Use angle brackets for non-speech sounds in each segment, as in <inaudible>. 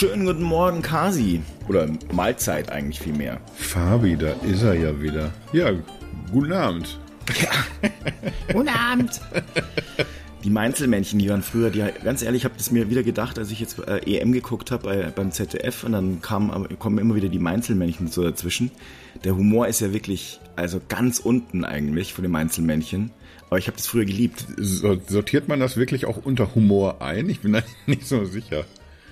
Schönen guten Morgen, Kasi. Oder Mahlzeit eigentlich viel mehr. Fabi, da ist er ja wieder. Ja, guten Abend. Ja. <laughs> guten Abend. Die Mainzelmännchen, die waren früher, die, ganz ehrlich, ich habe das mir wieder gedacht, als ich jetzt äh, EM geguckt habe bei, beim ZDF und dann kam, kommen immer wieder die Mainzelmännchen so dazwischen. Der Humor ist ja wirklich, also ganz unten eigentlich von den Mainzelmännchen. Aber ich habe das früher geliebt. Sortiert man das wirklich auch unter Humor ein? Ich bin da <laughs> nicht so sicher.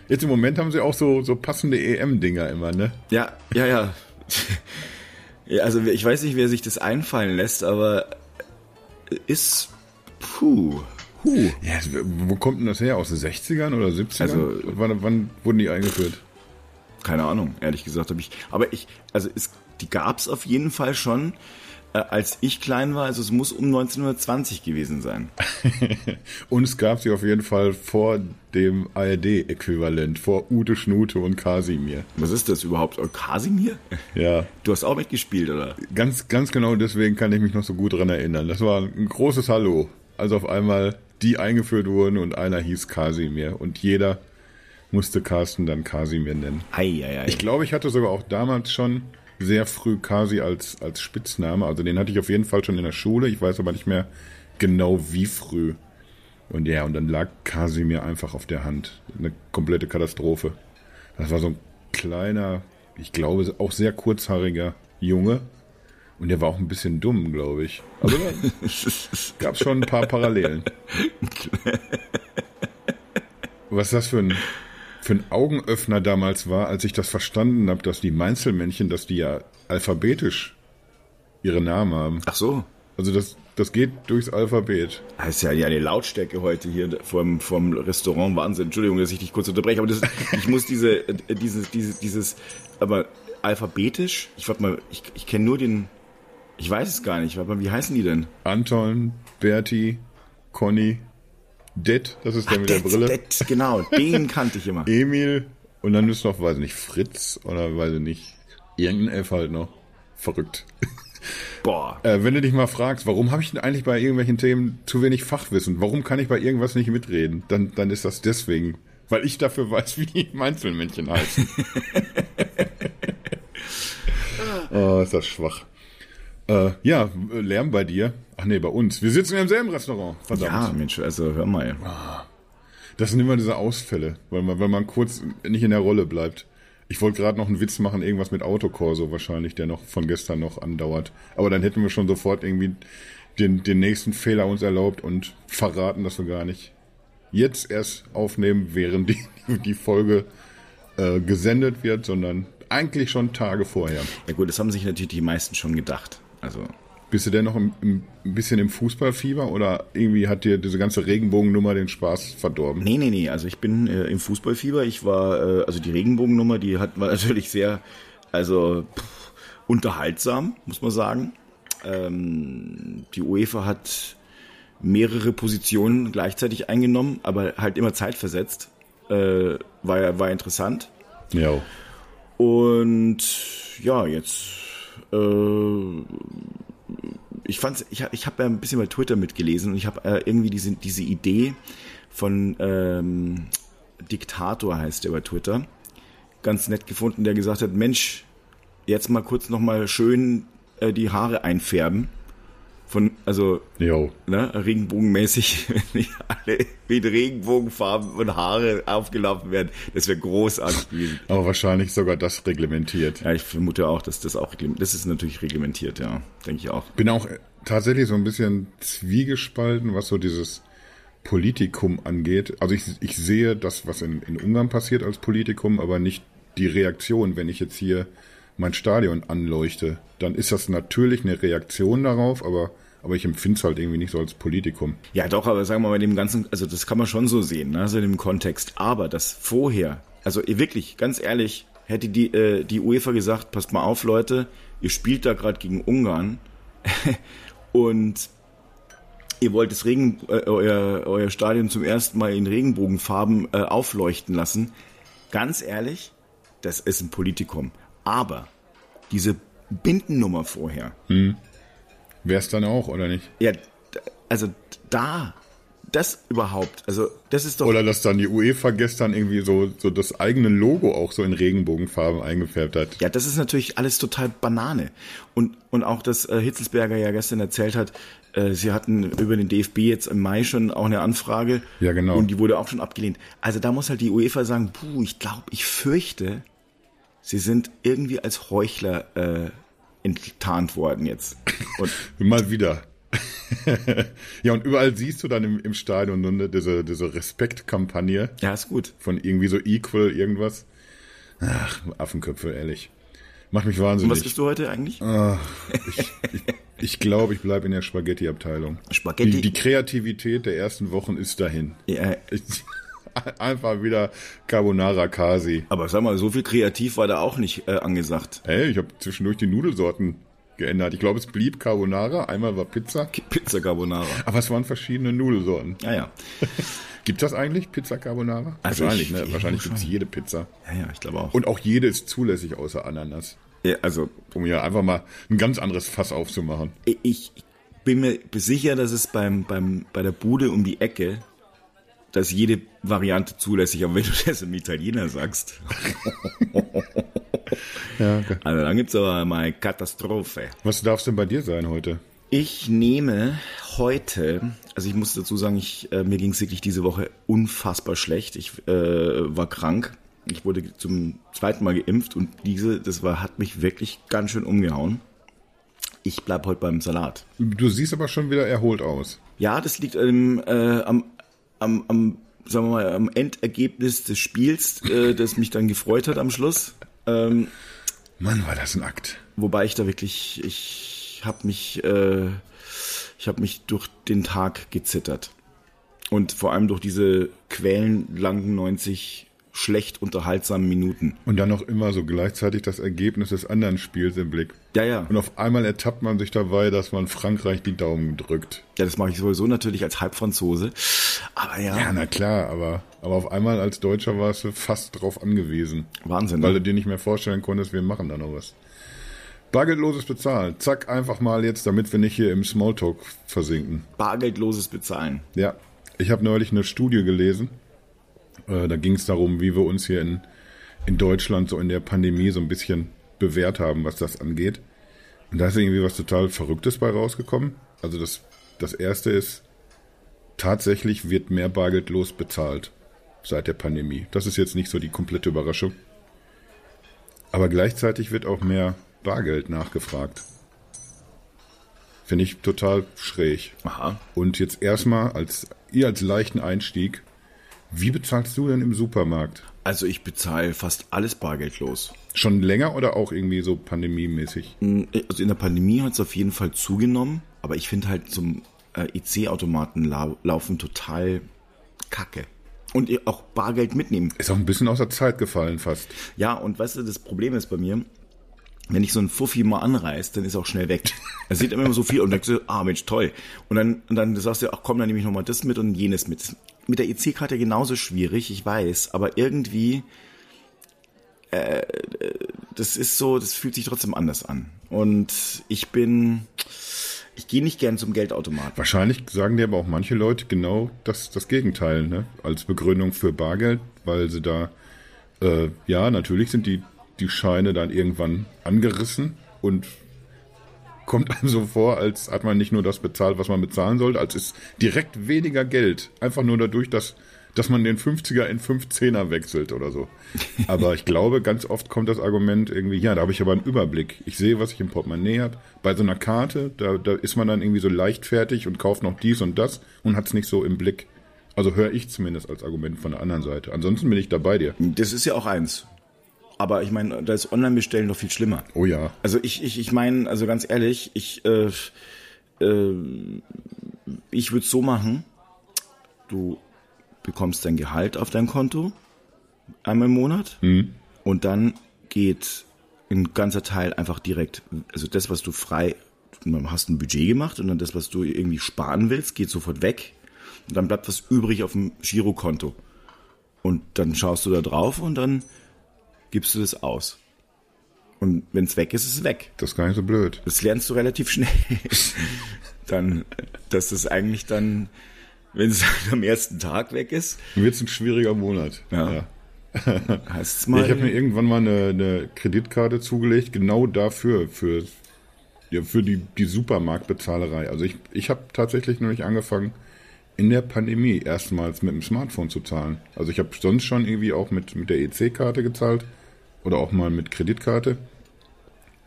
Jetzt im Moment haben sie auch so, so passende EM-Dinger immer, ne? Ja, ja, ja. ja. Also ich weiß nicht, wer sich das einfallen lässt, aber ist puh. Huh. Ja, wo kommt denn das her? Aus den 60ern oder 70ern? Also, wann, wann wurden die eingeführt? Keine Ahnung, ehrlich gesagt habe ich. Aber ich, also es, die gab es auf jeden Fall schon äh, als ich klein war. Also es muss um 1920 gewesen sein. <laughs> und es gab sie auf jeden Fall vor dem ARD-Äquivalent, vor Ute Schnute und Kasimir. Was ist das überhaupt? Oh, Kasimir? Ja. Du hast auch mitgespielt, oder? Ganz, ganz genau deswegen kann ich mich noch so gut dran erinnern. Das war ein großes Hallo. als auf einmal die eingeführt wurden und einer hieß Kasimir und jeder musste Carsten dann Kasimir nennen. Ei, ei, ei. Ich glaube, ich hatte sogar auch damals schon sehr früh Kasi als, als Spitzname. Also den hatte ich auf jeden Fall schon in der Schule. Ich weiß aber nicht mehr genau wie früh. Und ja, und dann lag Kasi mir einfach auf der Hand. Eine komplette Katastrophe. Das war so ein kleiner, ich glaube auch sehr kurzhaariger Junge. Und der war auch ein bisschen dumm, glaube ich. Also es <laughs> gab schon ein paar Parallelen. <laughs> Was ist das für ein für ein Augenöffner damals war, als ich das verstanden habe, dass die Mainzelmännchen, dass die ja alphabetisch ihre Namen haben. Ach so. Also das, das geht durchs Alphabet. Das ist ja, die Lautstärke heute hier vom, vom Restaurant Wahnsinn. Entschuldigung, dass ich dich kurz unterbreche, aber das, ich muss diese, dieses, dieses, dieses, aber alphabetisch, ich warte mal, ich, ich kenne nur den, ich weiß es gar nicht, warte mal, wie heißen die denn? Anton, Berti, Conny, Det, das ist der Ach, mit der Brille. Det, genau, den kannte ich immer. <laughs> Emil und dann ist noch, weiß ich nicht, Fritz oder weiß ich nicht, irgendein F halt noch. Verrückt. <laughs> Boah. Äh, wenn du dich mal fragst, warum habe ich denn eigentlich bei irgendwelchen Themen zu wenig Fachwissen? Warum kann ich bei irgendwas nicht mitreden? Dann, dann ist das deswegen, weil ich dafür <laughs> weiß, wie die Einzelmännchen heißen. oh, ist das schwach. Äh, ja, Lärm bei dir. Ach nee, bei uns. Wir sitzen ja im selben Restaurant. Verdammt. Ja, Mensch, also hör mal. Das sind immer diese Ausfälle, weil man, weil man kurz nicht in der Rolle bleibt. Ich wollte gerade noch einen Witz machen, irgendwas mit Autokorso wahrscheinlich, der noch von gestern noch andauert. Aber dann hätten wir schon sofort irgendwie den, den nächsten Fehler uns erlaubt und verraten, dass wir gar nicht jetzt erst aufnehmen, während die, <laughs> die Folge äh, gesendet wird, sondern eigentlich schon Tage vorher. Ja gut, das haben sich natürlich die meisten schon gedacht. Also bist du denn noch im, im, ein bisschen im Fußballfieber oder irgendwie hat dir diese ganze Regenbogennummer den Spaß verdorben? Nee, nee, nee. Also ich bin äh, im Fußballfieber. Ich war, äh, also die Regenbogennummer, die hat, war <laughs> natürlich sehr, also pff, unterhaltsam, muss man sagen. Ähm, die UEFA hat mehrere Positionen gleichzeitig eingenommen, aber halt immer zeitversetzt. Äh, war, war interessant. Ja. Und ja, jetzt äh, ich fand's, ich, ich habe ja ein bisschen bei Twitter mitgelesen und ich habe äh, irgendwie diese, diese Idee von ähm, Diktator heißt der bei Twitter ganz nett gefunden, der gesagt hat, Mensch, jetzt mal kurz nochmal schön äh, die Haare einfärben von, also, jo. ne, regenbogenmäßig, <laughs> wenn nicht alle mit Regenbogenfarben und Haare aufgelaufen werden. Das wäre großartig gewesen. Aber wahrscheinlich sogar das reglementiert. Ja, ich vermute auch, dass das auch, das ist natürlich reglementiert, ja, denke ich auch. Bin auch tatsächlich so ein bisschen zwiegespalten, was so dieses Politikum angeht. Also ich, ich sehe das, was in, in Ungarn passiert als Politikum, aber nicht die Reaktion, wenn ich jetzt hier mein Stadion anleuchte, dann ist das natürlich eine Reaktion darauf, aber aber ich empfinde es halt irgendwie nicht so als Politikum. Ja, doch, aber sagen wir mal, bei dem ganzen, also das kann man schon so sehen, ne, also in dem Kontext. Aber das vorher, also wirklich, ganz ehrlich, hätte die, äh, die UEFA gesagt, passt mal auf, Leute, ihr spielt da gerade gegen Ungarn <laughs> und ihr wollt das Regen, äh, euer, euer Stadion zum ersten Mal in Regenbogenfarben äh, aufleuchten lassen. Ganz ehrlich, das ist ein Politikum. Aber diese Bindennummer vorher. Hm. Wäre es dann auch, oder nicht? Ja, also da, das überhaupt, also das ist doch. Oder dass dann die UEFA gestern irgendwie so, so das eigene Logo auch so in Regenbogenfarben eingefärbt hat. Ja, das ist natürlich alles total Banane. Und, und auch, dass äh, Hitzelsberger ja gestern erzählt hat, äh, sie hatten über den DFB jetzt im Mai schon auch eine Anfrage. Ja, genau. Und die wurde auch schon abgelehnt. Also da muss halt die UEFA sagen, puh, ich glaube, ich fürchte, sie sind irgendwie als Heuchler äh, enttarnt worden jetzt. Und <laughs> Mal wieder. <laughs> ja, und überall siehst du dann im, im Stadion eine, diese, diese Respektkampagne. Ja, ist gut. Von irgendwie so Equal irgendwas. Ach, Affenköpfe, ehrlich. Macht mich wahnsinnig. Und was bist du heute eigentlich? Ach, ich ich, ich glaube, ich bleibe in der Spaghetti-Abteilung. Spaghetti? Die, die, Kreativität der ersten Wochen ist dahin. Ja. Ich, <laughs> einfach wieder Carbonara Kasi. Aber sag mal, so viel kreativ war da auch nicht äh, angesagt. Ey, ich habe zwischendurch die Nudelsorten geändert. Ich glaube, es blieb Carbonara. Einmal war Pizza. Pizza Carbonara. Aber es waren verschiedene Nudelsorten. Ja, <laughs> ja. Gibt das eigentlich Pizza Carbonara? Also Wahrscheinlich, ich, ne? Wahrscheinlich gibt es jede Pizza. Ja, ja, ich glaube auch. Und auch jede ist zulässig außer Ananas. Ja, also. Um ja einfach mal ein ganz anderes Fass aufzumachen. Ich bin mir sicher, dass es beim, beim, bei der Bude um die Ecke, dass jede Variante zulässig, aber wenn du das im Italiener sagst. <laughs> ja, okay. Also dann gibt's aber mal eine Katastrophe. Was darf es denn bei dir sein heute? Ich nehme heute, also ich muss dazu sagen, ich, äh, mir ging es wirklich diese Woche unfassbar schlecht. Ich äh, war krank. Ich wurde zum zweiten Mal geimpft und diese, das war, hat mich wirklich ganz schön umgehauen. Ich bleib heute beim Salat. Du siehst aber schon wieder erholt aus. Ja, das liegt ähm, äh, am, am, am, sagen wir mal, am Endergebnis des Spiels, äh, das mich dann gefreut hat am Schluss. Ähm, Mann, war das ein Akt. Wobei ich da wirklich, ich habe mich, äh, ich habe mich durch den Tag gezittert und vor allem durch diese quälenlangen 90 schlecht unterhaltsamen Minuten. Und dann noch immer so gleichzeitig das Ergebnis des anderen Spiels im Blick. Ja, ja. Und auf einmal ertappt man sich dabei, dass man Frankreich die Daumen drückt. Ja, das mache ich sowieso natürlich als Halbfranzose. Aber ja. Ja, na klar, aber, aber auf einmal als Deutscher warst du fast drauf angewiesen. Wahnsinn. Weil ne? du dir nicht mehr vorstellen konntest, wir machen da noch was. Bargeldloses Bezahlen. Zack, einfach mal jetzt, damit wir nicht hier im Smalltalk versinken. Bargeldloses Bezahlen. Ja. Ich habe neulich eine Studie gelesen. Äh, da ging es darum, wie wir uns hier in, in Deutschland so in der Pandemie so ein bisschen bewährt haben, was das angeht. Und da ist irgendwie was total Verrücktes bei rausgekommen. Also das, das erste ist, tatsächlich wird mehr bargeldlos bezahlt seit der Pandemie. Das ist jetzt nicht so die komplette Überraschung. Aber gleichzeitig wird auch mehr Bargeld nachgefragt. Finde ich total schräg. Aha. Und jetzt erstmal als ihr als leichten Einstieg, wie bezahlst du denn im Supermarkt? Also ich bezahle fast alles bargeldlos. Schon länger oder auch irgendwie so pandemiemäßig? Also in der Pandemie hat es auf jeden Fall zugenommen, aber ich finde halt zum äh, EC-Automaten lau laufen total kacke. Und auch Bargeld mitnehmen. Ist auch ein bisschen aus der Zeit gefallen fast. Ja, und weißt du, das Problem ist bei mir, wenn ich so einen Fuffi mal anreiß, dann ist er auch schnell weg. Er sieht immer so viel und denkst du, ah Mensch, toll. Und dann, und dann sagst du, ach komm, dann nehme ich nochmal das mit und jenes mit. Mit der EC-Karte genauso schwierig, ich weiß, aber irgendwie, äh, das ist so, das fühlt sich trotzdem anders an. Und ich bin, ich gehe nicht gern zum Geldautomat. Wahrscheinlich sagen dir aber auch manche Leute genau das, das Gegenteil, ne? Als Begründung für Bargeld, weil sie da, äh, ja, natürlich sind die, die Scheine dann irgendwann angerissen und kommt einem so vor, als hat man nicht nur das bezahlt, was man bezahlen sollte, als ist direkt weniger Geld. Einfach nur dadurch, dass, dass man den 50er in 15er wechselt oder so. Aber ich glaube, ganz oft kommt das Argument irgendwie, ja, da habe ich aber einen Überblick. Ich sehe, was ich im Portemonnaie habe. Bei so einer Karte, da, da ist man dann irgendwie so leichtfertig und kauft noch dies und das und hat es nicht so im Blick. Also höre ich zumindest als Argument von der anderen Seite. Ansonsten bin ich da bei dir. Das ist ja auch eins. Aber ich meine, da ist Online-Bestellen noch viel schlimmer. Oh ja. Also ich, ich, ich meine, also ganz ehrlich, ich, äh, äh, ich würde so machen, du bekommst dein Gehalt auf dein Konto einmal im Monat Mhm. und dann geht ein ganzer Teil einfach direkt, also das, was du frei, du hast ein Budget gemacht und dann das, was du irgendwie sparen willst, geht sofort weg und dann bleibt was übrig auf dem Girokonto. Und dann schaust du da drauf und dann gibst du das aus. Und wenn es weg ist, ist es weg. Das ist gar nicht so blöd. Das lernst du relativ schnell. <laughs> dann, dass es eigentlich dann wenn es <laughs> am ersten Tag weg ist. Dann wird es ein schwieriger Monat. Ja. ja. <laughs> Ja, mal. ich habe mir irgendwann mal eine, eine Kreditkarte zugelegt, genau dafür, für, ja, für die, die Supermarktbezahlerei. Also ich, ich habe tatsächlich nämlich angefangen, in der Pandemie erstmals mit dem Smartphone zu zahlen. Also ich habe sonst schon irgendwie auch mit, mit der EC-Karte gezahlt oder auch mal mit Kreditkarte.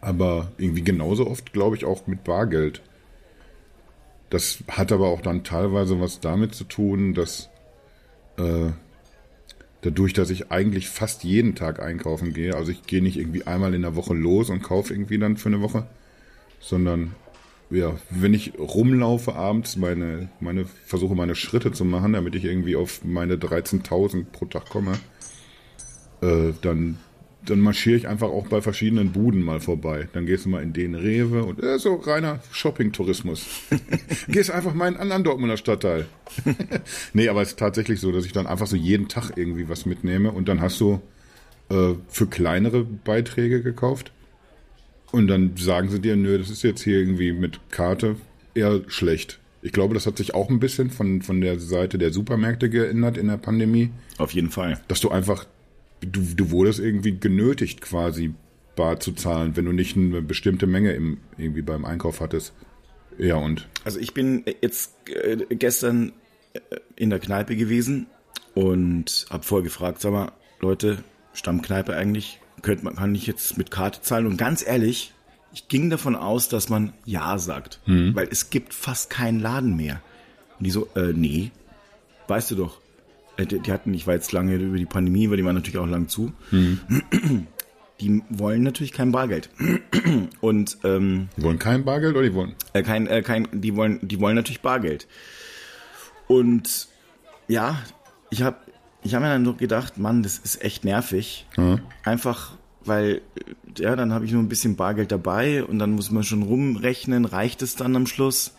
Aber irgendwie genauso oft, glaube ich, auch mit Bargeld. Das hat aber auch dann teilweise was damit zu tun, dass äh, dadurch, dass ich eigentlich fast jeden Tag einkaufen gehe, also ich gehe nicht irgendwie einmal in der Woche los und kaufe irgendwie dann für eine Woche, sondern ja, wenn ich rumlaufe abends, meine, meine, versuche meine Schritte zu machen, damit ich irgendwie auf meine 13.000 pro Tag komme, äh, dann, dann marschiere ich einfach auch bei verschiedenen Buden mal vorbei. Dann gehst du mal in den Rewe und äh, so reiner Shopping-Tourismus. <laughs> gehst einfach mal in einen anderen Dortmunder Stadtteil. <laughs> nee, aber es ist tatsächlich so, dass ich dann einfach so jeden Tag irgendwie was mitnehme und dann hast du äh, für kleinere Beiträge gekauft. Und dann sagen sie dir, nö, das ist jetzt hier irgendwie mit Karte eher schlecht. Ich glaube, das hat sich auch ein bisschen von, von der Seite der Supermärkte geändert in der Pandemie, Auf jeden Fall. dass du einfach, du, du wurdest irgendwie genötigt quasi bar zu zahlen, wenn du nicht eine bestimmte Menge im, irgendwie beim Einkauf hattest. Ja, und Also ich bin jetzt äh, gestern äh, in der Kneipe gewesen und habe vorher gefragt, sag mal, Leute, Stammkneipe eigentlich, könnte man, kann ich jetzt mit Karte zahlen? Und ganz ehrlich, ich ging davon aus, dass man Ja sagt, weil es gibt fast keinen Laden mehr. Und die so, äh, nee, weißt du doch. Äh, Die, die hatten, ich war jetzt lange über die Pandemie, weil die waren natürlich auch lang zu. Die wollen natürlich kein Bargeld. Und ähm, die wollen kein Bargeld oder die wollen? äh, kein, äh, kein, die wollen, die wollen natürlich Bargeld. Und ja, ich habe, ich habe mir dann nur gedacht, Mann, das ist echt nervig. Einfach, weil, äh, ja, dann habe ich nur ein bisschen Bargeld dabei und dann muss man schon rumrechnen, reicht es dann am Schluss?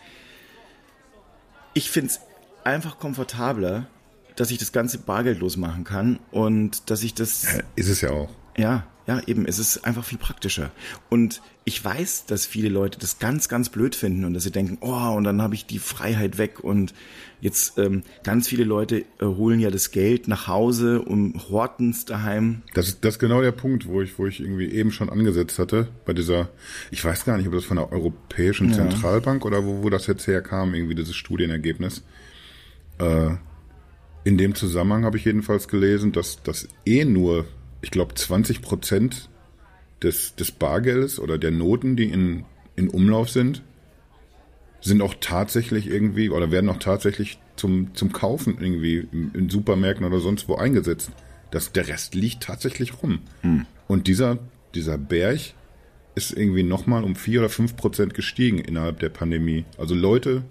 Ich find's einfach komfortabler, dass ich das Ganze bargeldlos machen kann und dass ich das Ist es ja auch. ja, ja, eben. Es ist einfach viel praktischer. Und ich weiß, dass viele Leute das ganz, ganz blöd finden und dass sie denken, oh, und dann habe ich die Freiheit weg. Und jetzt ähm, ganz viele Leute äh, holen ja das Geld nach Hause und horten es daheim. Das ist, das ist genau der Punkt, wo ich, wo ich irgendwie eben schon angesetzt hatte, bei dieser, ich weiß gar nicht, ob das von der Europäischen Zentralbank oder wo, wo das jetzt herkam, irgendwie dieses Studienergebnis. Äh, in dem Zusammenhang habe ich jedenfalls gelesen, dass das eh nur, ich glaube, 20 Prozent des, des Bargeldes oder der Noten, die in, in Umlauf sind, sind auch tatsächlich irgendwie oder werden auch tatsächlich zum, zum Kaufen irgendwie in, Supermärkten oder sonst wo eingesetzt. Das, der Rest liegt tatsächlich rum. Und dieser, dieser Berg ist irgendwie nochmal um vier oder fünf Prozent gestiegen innerhalb der Pandemie. Also Leute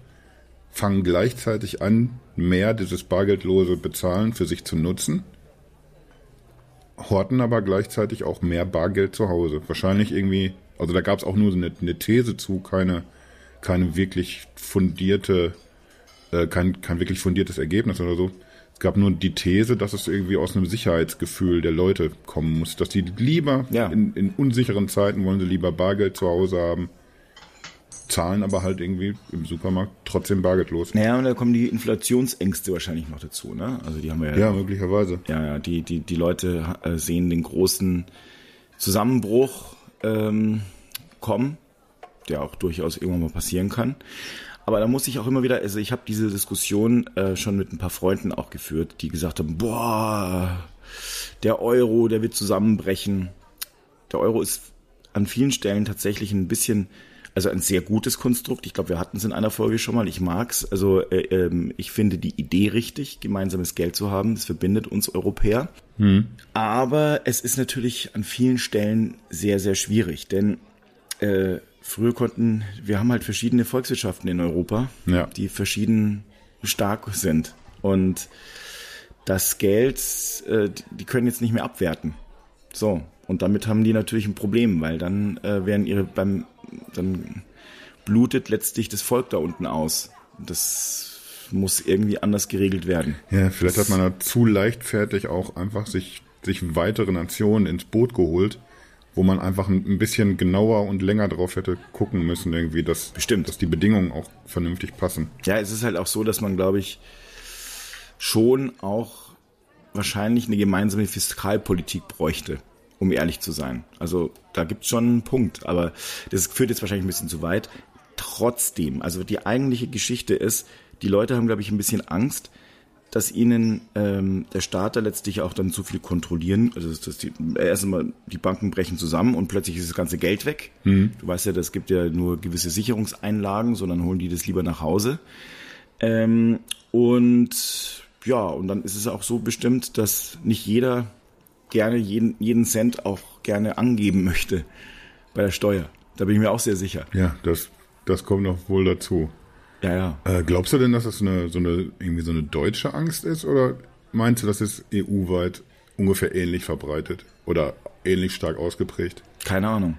fangen gleichzeitig an, mehr dieses bargeldlose Bezahlen für sich zu nutzen, horten aber gleichzeitig auch mehr Bargeld zu Hause. Wahrscheinlich irgendwie, also da gab es auch nur so eine, eine These zu, keine, keine wirklich fundierte, äh, kein, kein wirklich fundiertes Ergebnis oder so. Es gab nur die These, dass es irgendwie aus einem Sicherheitsgefühl der Leute kommen muss, dass die lieber Ja. in, in unsicheren Zeiten wollen sie lieber Bargeld zu Hause haben, zahlen aber halt irgendwie im Supermarkt trotzdem bargeldlos. Naja, und da kommen die Inflationsängste wahrscheinlich noch dazu, ne? Also die haben wir Ja, möglicherweise. ja, ja, die, die, die Leute äh, sehen den großen Zusammenbruch ähm, kommen, der auch durchaus irgendwann mal passieren kann. Aber da muss ich auch immer wieder, also ich habe diese Diskussion äh, schon mit ein paar Freunden auch geführt, die gesagt haben, boah, der Euro, der wird zusammenbrechen. Der Euro ist an vielen Stellen tatsächlich ein bisschen, also ein sehr gutes Konstrukt. Ich glaube, wir hatten es in einer Folge schon mal. Ich mag's. Also äh, ähm, ich finde die Idee richtig, gemeinsames Geld zu haben. Das verbindet uns Europäer. Aber es ist natürlich an vielen Stellen sehr, sehr schwierig, denn äh, früher konnten, wir haben halt verschiedene Volkswirtschaften in Europa, Ja. die verschieden stark sind. Und das Geld, äh, die- die können jetzt nicht mehr abwerten. So, und damit haben die natürlich ein Problem, weil dann äh, werden ihre beim dann blutet letztlich das Volk da unten aus. Das muss irgendwie anders geregelt werden. Ja, vielleicht hat man da zu leichtfertig auch einfach sich, sich weitere Nationen ins Boot geholt, wo man einfach ein ein bisschen genauer und länger drauf hätte gucken müssen, irgendwie, dass, Bestimmt. dass die Bedingungen auch vernünftig passen. Ja, es ist halt auch so, dass man, glaube ich, schon auch wahrscheinlich eine gemeinsame Fiskalpolitik bräuchte, um ehrlich zu sein. Also da gibt's schon einen Punkt, aber das führt jetzt wahrscheinlich ein bisschen zu weit. Trotzdem, also die eigentliche Geschichte ist, die Leute haben, glaube ich, ein bisschen Angst, dass ihnen ähm, der Staat da letztlich auch dann zu viel kontrollieren. Also dass die, erstmal die Banken brechen zusammen und plötzlich ist das ganze Geld weg. Mhm. Du weißt ja, das gibt ja nur gewisse Sicherungseinlagen, sondern holen die das lieber nach Hause. Ähm, und ja, und dann ist es auch so bestimmt, dass nicht jeder gerne jeden, jeden Cent auch gerne angeben möchte bei der Steuer. Da bin ich mir auch sehr sicher. Ja, das, das kommt noch wohl dazu. Ja, ja. Äh, glaubst du denn, dass das eine, so eine, irgendwie so eine deutsche Angst ist oder meinst du, das ist EU-weit ungefähr ähnlich verbreitet oder ähnlich stark ausgeprägt? Keine Ahnung.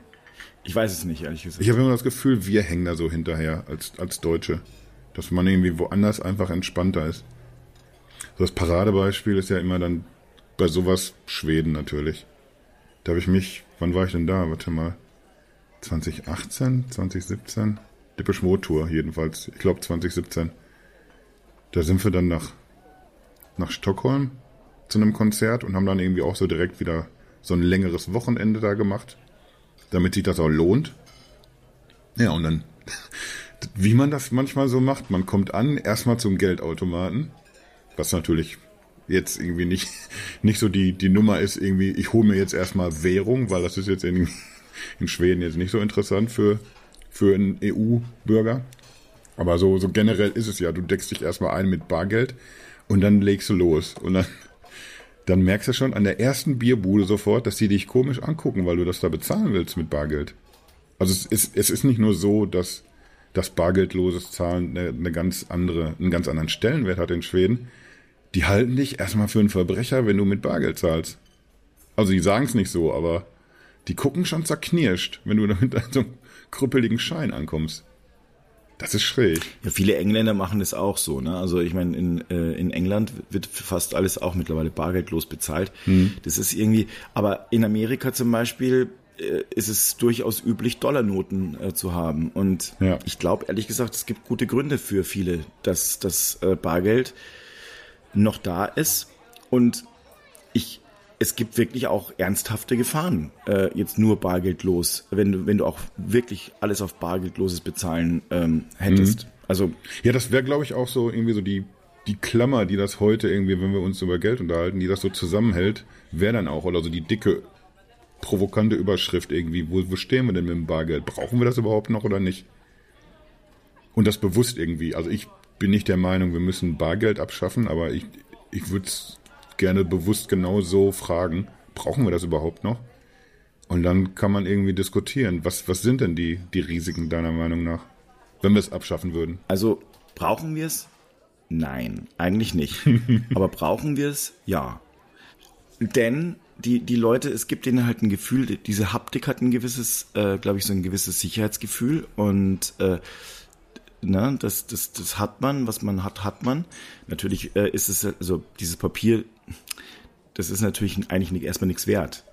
Ich weiß es nicht, ehrlich gesagt. Ich habe immer das Gefühl, wir hängen da so hinterher als, als Deutsche. Dass man irgendwie woanders einfach entspannter ist. So das Paradebeispiel ist ja immer dann bei sowas Schweden natürlich. Da habe ich mich, wann war ich denn da? Warte mal. 2018, 2017? Depeche Mode Tour jedenfalls. Ich glaube 2017. Da sind wir dann nach, nach Stockholm zu einem Konzert und haben dann irgendwie auch so direkt wieder so ein längeres Wochenende da gemacht, damit sich das auch lohnt. Ja, und dann, <laughs> wie man das manchmal so macht, man kommt an, erstmal zum Geldautomaten, was natürlich jetzt irgendwie nicht, <laughs> nicht so die, die Nummer ist, irgendwie, ich hole mir jetzt erstmal Währung, weil das ist jetzt in, <laughs> in Schweden jetzt nicht so interessant für, für einen EU-Bürger. Aber so, so generell ist es ja, du deckst dich erstmal ein mit Bargeld und dann legst du los. Und dann, <laughs> dann merkst du schon an der ersten Bierbude sofort, dass die dich komisch angucken, weil du das da bezahlen willst mit Bargeld. Also es ist, es ist nicht nur so, dass das bargeldloses Zahlen eine, eine ganz andere, einen ganz anderen Stellenwert hat in Schweden. Die halten dich erstmal für einen Verbrecher, wenn du mit Bargeld zahlst. Also die sagen es nicht so, aber die gucken schon zerknirscht, wenn du mit so einem krüppeligen Schein ankommst. Das ist schräg. Ja, viele Engländer machen das auch so. Ne? Also ich meine, in, äh, in England wird fast alles auch mittlerweile bargeldlos bezahlt. Hm. Das ist irgendwie, aber in Amerika zum Beispiel äh, ist es durchaus üblich, Dollarnoten äh, zu haben. Und ja. ich glaube, ehrlich gesagt, es gibt gute Gründe für viele, dass das äh, Bargeld noch da ist. Und ich es gibt wirklich auch ernsthafte Gefahren, äh, jetzt nur bargeldlos, wenn du, wenn du auch wirklich alles auf bargeldloses Bezahlen ähm, hättest. Mhm. Also ja, das wäre, glaube ich, auch so irgendwie so die die Klammer, die das heute irgendwie, wenn wir uns über Geld unterhalten, die das so zusammenhält, wäre dann auch oder so die dicke provokante Überschrift irgendwie. Wo, wo stehen wir denn mit dem Bargeld? Brauchen wir das überhaupt noch oder nicht? Und das bewusst irgendwie. Also ich bin nicht der Meinung, wir müssen Bargeld abschaffen, aber ich ich würde es gerne bewusst genau so fragen, brauchen wir das überhaupt noch? Und dann kann man irgendwie diskutieren, was, was sind denn die, die Risiken deiner Meinung nach, wenn wir es abschaffen würden? Also brauchen wir es? Nein, eigentlich nicht. <laughs> Aber brauchen wir es? Ja. Denn die, die Leute, es gibt ihnen halt ein Gefühl, diese Haptik hat ein gewisses, äh, glaube ich, so ein gewisses Sicherheitsgefühl und äh, ne, das, das, das hat man, was man hat, hat man. Natürlich äh, ist es, also dieses Papier das ist natürlich eigentlich nicht, erstmal nichts wert.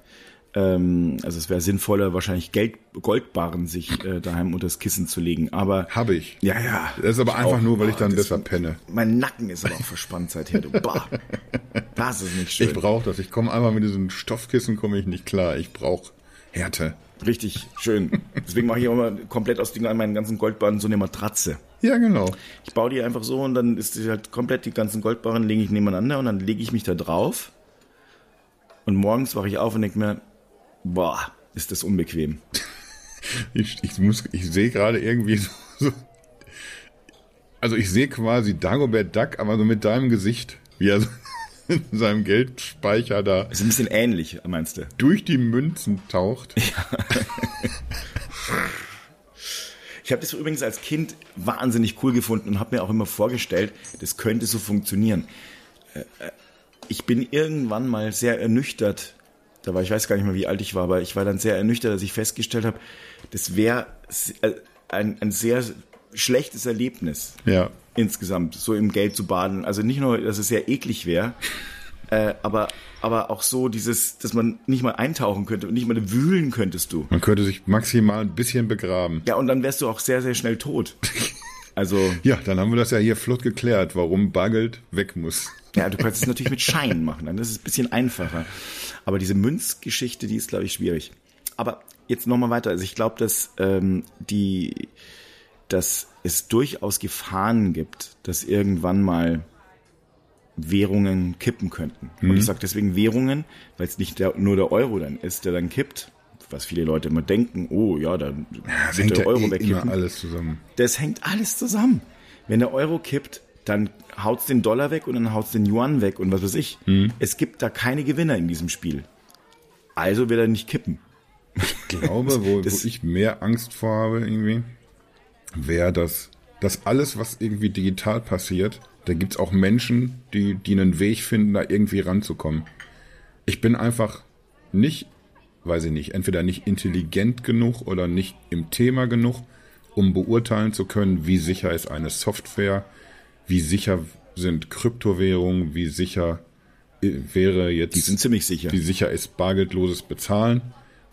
Ähm, also es wäre sinnvoller, wahrscheinlich Geld, Goldbarren sich äh, daheim unter das Kissen zu legen. Aber habe ich. Ja, ja. Das ist aber einfach auch, nur, weil ich dann besser penne. Mein Nacken ist aber auch verspannt seither. Du, bah, das ist nicht schön. Ich brauche das. Ich komme einfach mit diesem Stoffkissen komme ich nicht klar. Ich brauche Härte. Richtig schön. Deswegen mache ich auch immer komplett aus den, meinen ganzen Goldbarren so eine Matratze. Ja, genau. Ich baue die einfach so und dann ist die halt komplett die ganzen Goldbarren lege ich nebeneinander und dann lege ich mich da drauf und morgens wache ich auf und denke mir, boah, ist das unbequem. <laughs> ich, ich, muss, ich sehe gerade irgendwie so, so, also ich sehe quasi Dagobert Duck, aber so mit deinem Gesicht, wie er so in <laughs> seinem Geldspeicher da. Ist ein bisschen ähnlich, meinst du? Durch die Münzen taucht. Ja. Ich habe das übrigens als Kind wahnsinnig cool gefunden und habe mir auch immer vorgestellt, das könnte so funktionieren. Äh, äh, ich bin irgendwann mal sehr ernüchtert. Da war ich weiß gar nicht mehr, wie alt ich war, aber ich war dann sehr ernüchtert, als ich festgestellt habe, das wäre äh, ein, ein sehr schlechtes Erlebnis. Ja. Insgesamt, so im Geld zu baden. Also nicht nur, dass es sehr eklig wäre, <laughs> äh, aber, aber auch so dieses, dass man nicht mal eintauchen könnte und nicht mal wühlen könntest du. Man könnte sich maximal ein bisschen begraben. Ja, und dann wärst du auch sehr, sehr schnell tot. <laughs> Also. Ja, dann haben wir das ja hier flott geklärt, warum Bargeld weg muss. Ja, du kannst es natürlich mit Scheinen <laughs> machen, dann ist es ein bisschen einfacher. Aber diese Münzgeschichte, die ist, glaube ich, schwierig. Aber jetzt nochmal weiter. Also ich glaube, dass ähm, die, dass es durchaus Gefahren gibt, dass irgendwann mal Währungen kippen könnten. Mhm. Und ich sage deswegen Währungen, weil es nicht der, nur der Euro dann ist, der dann kippt, was viele Leute immer denken, oh ja, dann ja, wird der Euro eh wegkippen. alles zusammen. Das hängt alles zusammen. Wenn der Euro kippt, dann haut's den Dollar weg und dann haut's den Yuan weg und was weiß ich. Mhm. Es gibt da keine Gewinner in diesem Spiel. Also wird er nicht kippen. Ich glaube, wo, wo ich mehr Angst vor habe irgendwie, wäre, dass, dass alles, was irgendwie digital passiert, da gibt's auch Menschen, die, die einen Weg finden, da irgendwie ranzukommen. Ich bin einfach nicht, weiß ich nicht, entweder nicht intelligent genug oder nicht im Thema genug, um beurteilen zu können, wie sicher ist eine Software, wie sicher sind Kryptowährungen, wie sicher äh, wäre jetzt. Die sind ziemlich sicher. Wie sicher ist bargeldloses Bezahlen?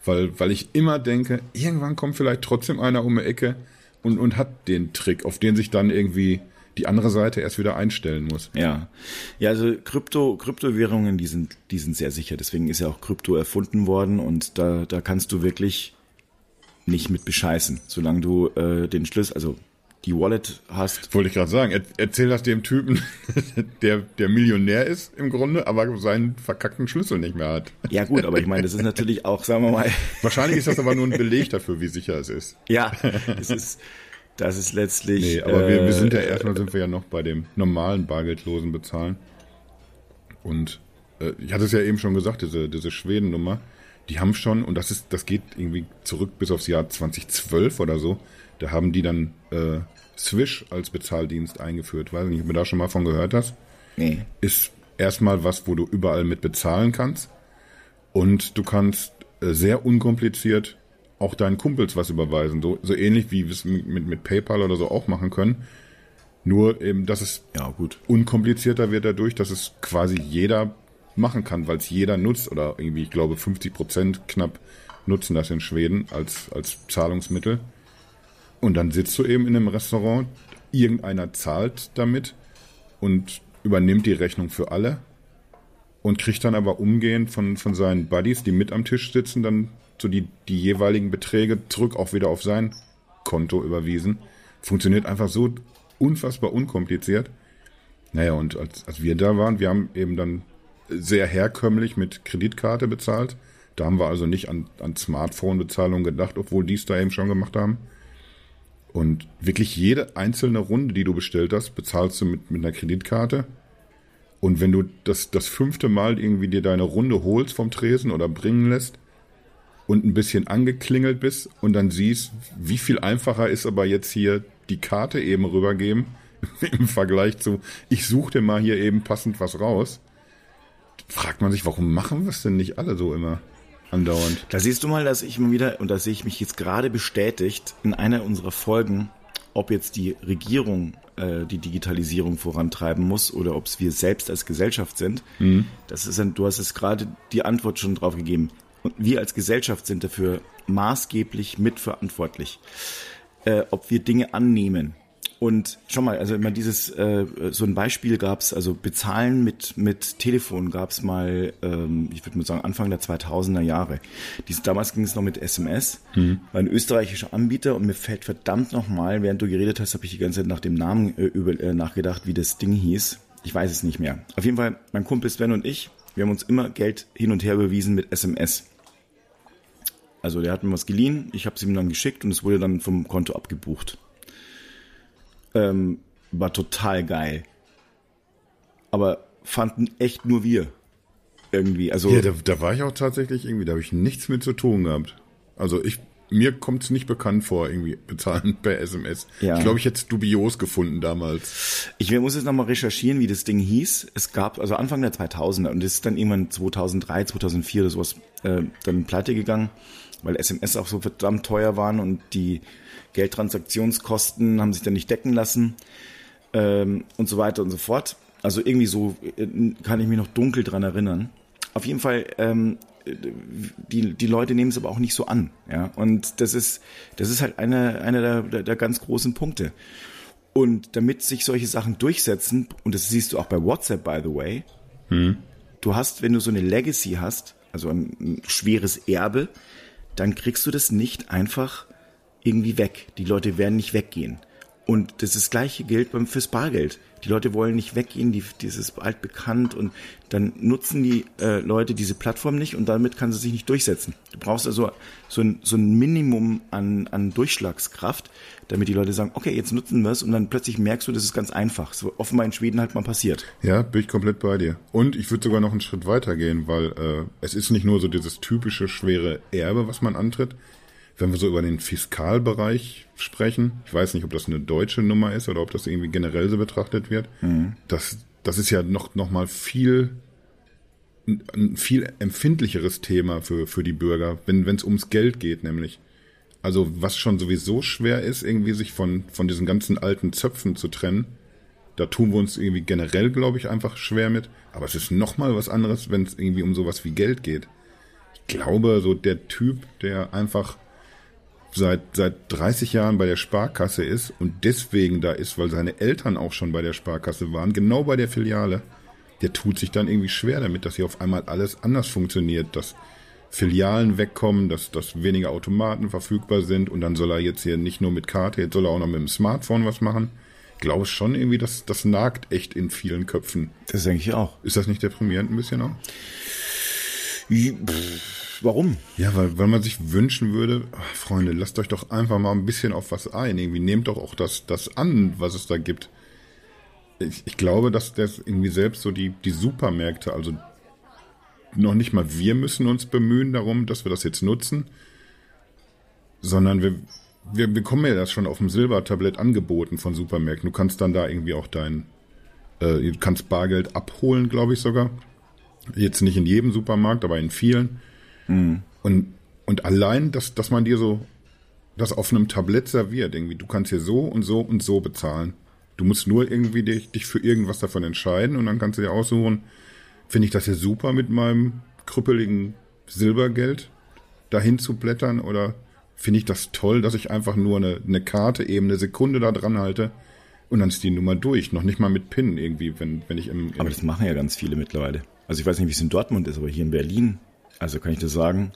Weil, weil ich immer denke, irgendwann kommt vielleicht trotzdem einer um die Ecke und, und hat den Trick, auf den sich dann irgendwie die andere Seite erst wieder einstellen muss. Ja. Ja, also Krypto, Kryptowährungen, die sind, die sind sehr sicher. Deswegen ist ja auch Krypto erfunden worden und da, da kannst du wirklich nicht mit bescheißen, solange du äh, den Schlüssel, also die Wallet hast. Wollte ich gerade sagen, er, erzähl das dem Typen, <laughs> der, der Millionär ist im Grunde, aber seinen verkackten Schlüssel nicht mehr hat. Ja gut, aber ich meine, das ist natürlich auch, sagen wir mal. <laughs> Wahrscheinlich ist das aber nur ein Beleg dafür, wie sicher es ist. Ja, es ist, das ist letztlich. Nee, aber äh, wir, wir sind ja äh, erstmal sind wir ja noch bei dem normalen bargeldlosen Bezahlen. Und äh, ich hatte es ja eben schon gesagt, diese, diese Schweden-Nummer, die haben schon, und das ist, das geht irgendwie zurück bis aufs Jahr 2012 oder so, da haben die dann äh, Swish als Bezahldienst eingeführt. Weiß nicht, ob du da schon mal von gehört hast. Nee. Ist erstmal was, wo du überall mit bezahlen kannst. Und du kannst äh, sehr unkompliziert auch deinen Kumpels was überweisen. So, so ähnlich wie wir es mit, mit, mit PayPal oder so auch machen können. Nur eben, dass es ja, gut. unkomplizierter wird dadurch, dass es quasi jeder machen kann, weil es jeder nutzt oder irgendwie, ich glaube, 50 Prozent knapp nutzen das in Schweden als, als Zahlungsmittel. Und dann sitzt du eben in einem Restaurant, irgendeiner zahlt damit und übernimmt die Rechnung für alle und kriegt dann aber umgehend von, von seinen Buddies, die mit am Tisch sitzen, dann so die, die jeweiligen Beträge zurück auch wieder auf sein Konto überwiesen. Funktioniert einfach so unfassbar unkompliziert. Naja, und als, als wir da waren, wir haben eben dann sehr herkömmlich mit Kreditkarte bezahlt. Da haben wir also nicht an, an Smartphone-Bezahlung gedacht, obwohl die es da eben schon gemacht haben. Und wirklich jede einzelne Runde, die du bestellt hast, bezahlst du mit, mit einer Kreditkarte. Und wenn du das, das fünfte Mal irgendwie dir deine Runde holst vom Tresen oder bringen lässt und ein bisschen angeklingelt bist und dann siehst, wie viel einfacher ist aber jetzt hier die Karte eben rübergeben <laughs> im Vergleich zu, ich suche dir mal hier eben passend was raus, fragt man sich, warum machen wir es denn nicht alle so immer? Andauernd. Da siehst du mal, dass ich immer wieder, und da sehe ich mich jetzt gerade bestätigt, in einer unserer Folgen, ob jetzt die Regierung äh, die Digitalisierung vorantreiben muss oder ob es wir selbst als Gesellschaft sind. Mhm. Das ist ein, du hast es gerade die Antwort schon drauf gegeben. Und wir als Gesellschaft sind dafür maßgeblich mitverantwortlich. Äh, ob wir Dinge annehmen, und schau mal, also immer dieses, äh, so ein Beispiel gab's, also Bezahlen mit, mit Telefon gab's mal, ähm, ich würde mal sagen, Anfang der 2000er Jahre. Dies, damals ging es noch mit SMS, mhm. war ein österreichischer Anbieter und mir fällt verdammt nochmal, während du geredet hast, habe ich die ganze Zeit nach dem Namen äh, über, äh, nachgedacht, wie das Ding hieß. Ich weiß es nicht mehr. Auf jeden Fall, mein Kumpel Sven und ich, wir haben uns immer Geld hin und her überwiesen mit SMS. Also der hat mir was geliehen, ich habe es ihm dann geschickt und es wurde dann vom Konto abgebucht. Ähm, war total geil. Aber fanden echt nur wir. Irgendwie. Also ja, da, da war ich auch tatsächlich irgendwie, da habe ich nichts mit zu tun gehabt. Also ich, mir kommt es nicht bekannt vor, irgendwie bezahlen per SMS. Ja. Ich glaube, ich hätte es dubios gefunden damals. Ich muss jetzt nochmal recherchieren, wie das Ding hieß. Es gab, also Anfang der 2000er und es ist dann irgendwann 2003, 2004 oder sowas äh, dann pleite gegangen, weil SMS auch so verdammt teuer waren und die Geldtransaktionskosten haben sich dann nicht decken lassen ähm, und so weiter und so fort. Also irgendwie so äh, kann ich mich noch dunkel dran erinnern. Auf jeden Fall, ähm, die, die Leute nehmen es aber auch nicht so an. Ja? Und das ist, das ist halt einer eine der, der, der ganz großen Punkte. Und damit sich solche Sachen durchsetzen, und das siehst du auch bei WhatsApp, by the way, hm. du hast, wenn du so eine Legacy hast, also ein, ein schweres Erbe, dann kriegst du das nicht einfach irgendwie weg. Die Leute werden nicht weggehen. Und das, ist das gleiche gilt beim fürs Bargeld. Die Leute wollen nicht weggehen, die, dieses bald bekannt und dann nutzen die äh, Leute diese Plattform nicht und damit kann sie sich nicht durchsetzen. Du brauchst also so ein, so ein Minimum an, an Durchschlagskraft, damit die Leute sagen, okay, jetzt nutzen wir es und dann plötzlich merkst du, das ist ganz einfach. So offenbar in Schweden halt mal passiert. Ja, bin ich komplett bei dir. Und ich würde sogar noch einen Schritt weiter gehen, weil äh, es ist nicht nur so dieses typische schwere Erbe, was man antritt, wenn wir so über den Fiskalbereich sprechen, ich weiß nicht, ob das eine deutsche Nummer ist oder ob das irgendwie generell so betrachtet wird, mhm. das, das ist ja noch, noch mal viel, ein viel empfindlicheres Thema für, für die Bürger, wenn es ums Geld geht, nämlich. Also was schon sowieso schwer ist, irgendwie sich von, von diesen ganzen alten Zöpfen zu trennen. Da tun wir uns irgendwie generell, glaube ich, einfach schwer mit. Aber es ist noch mal was anderes, wenn es irgendwie um sowas wie Geld geht. Ich glaube, so der Typ, der einfach seit, seit 30 Jahren bei der Sparkasse ist und deswegen da ist, weil seine Eltern auch schon bei der Sparkasse waren, genau bei der Filiale, der tut sich dann irgendwie schwer damit, dass hier auf einmal alles anders funktioniert, dass Filialen wegkommen, dass, dass weniger Automaten verfügbar sind und dann soll er jetzt hier nicht nur mit Karte, jetzt soll er auch noch mit dem Smartphone was machen. Ich glaube schon irgendwie, dass das nagt echt in vielen Köpfen. Das denke ich auch. Ist das nicht deprimierend ein bisschen auch? Warum? Ja, weil, weil man sich wünschen würde, ach, Freunde, lasst euch doch einfach mal ein bisschen auf was ein. Irgendwie nehmt doch auch das, das an, was es da gibt. Ich, ich glaube, dass das irgendwie selbst so die, die Supermärkte, also noch nicht mal wir müssen uns bemühen darum, dass wir das jetzt nutzen, sondern wir, wir bekommen ja das schon auf dem Silbertablett angeboten von Supermärkten. Du kannst dann da irgendwie auch dein, äh, du kannst Bargeld abholen, glaube ich sogar. Jetzt nicht in jedem Supermarkt, aber in vielen. Mhm. Und, und allein, dass, dass man dir so das auf einem Tablett serviert, irgendwie, du kannst hier so und so und so bezahlen. Du musst nur irgendwie dich, dich für irgendwas davon entscheiden und dann kannst du dir aussuchen, finde ich das hier super mit meinem krüppeligen Silbergeld dahin zu blättern oder finde ich das toll, dass ich einfach nur eine, eine Karte eben eine Sekunde da dran halte und dann ist die Nummer durch. Noch nicht mal mit PIN irgendwie, wenn, wenn ich im, im Aber das machen ja ganz viele mittlerweile. Also ich weiß nicht, wie es in Dortmund ist, aber hier in Berlin also kann ich dir sagen,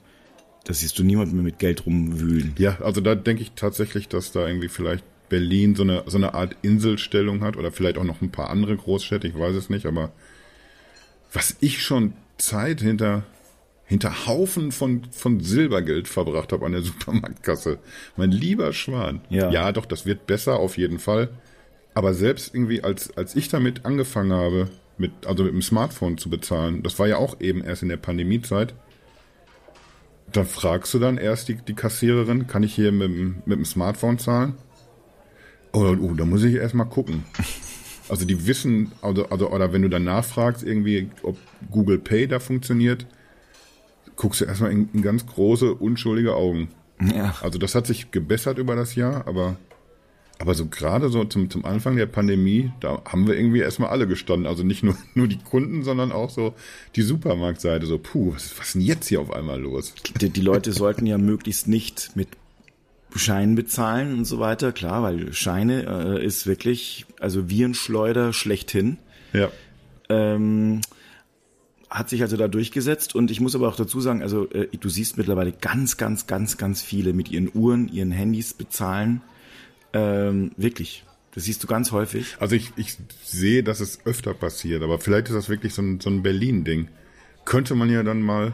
da siehst du niemand mehr mit Geld rumwühlen. Ja, also da denke ich tatsächlich, dass da irgendwie vielleicht Berlin so eine, so eine Art Inselstellung hat oder vielleicht auch noch ein paar andere Großstädte, ich weiß es nicht, aber was ich schon Zeit hinter, hinter Haufen von, von Silbergeld verbracht habe an der <laughs> Supermarktkasse. Mein lieber Schwan. Ja. ja, doch, das wird besser auf jeden Fall. Aber selbst irgendwie, als, als ich damit angefangen habe, mit, also mit dem Smartphone zu bezahlen, das war ja auch eben erst in der Pandemiezeit, da fragst du dann erst die, die Kassiererin, kann ich hier mit, mit dem Smartphone zahlen? Oder, oh, da muss ich erstmal gucken. Also die wissen, also, also, oder wenn du dann nachfragst, irgendwie, ob Google Pay da funktioniert, guckst du erstmal in, in ganz große, unschuldige Augen. Ja. Also das hat sich gebessert über das Jahr, aber aber so gerade so zum, zum Anfang der Pandemie, da haben wir irgendwie erstmal alle gestanden. Also nicht nur, <laughs> nur die Kunden, sondern auch so die Supermarktseite. So, puh, was, was ist denn jetzt hier auf einmal los? Die, die Leute sollten ja möglichst nicht mit Scheinen bezahlen und so weiter. Klar, weil Scheine äh, ist wirklich, also Virenschleuder schlechthin. Ja. Ähm, hat sich also da durchgesetzt und ich muss aber auch dazu sagen, also äh, du siehst mittlerweile ganz, ganz, ganz, ganz viele mit ihren Uhren, ihren Handys bezahlen ähm, wirklich. Das siehst du ganz häufig. Also ich, ich sehe, dass es öfter passiert, aber vielleicht ist das wirklich so ein, so ein Berlin-Ding. Könnte man ja dann mal,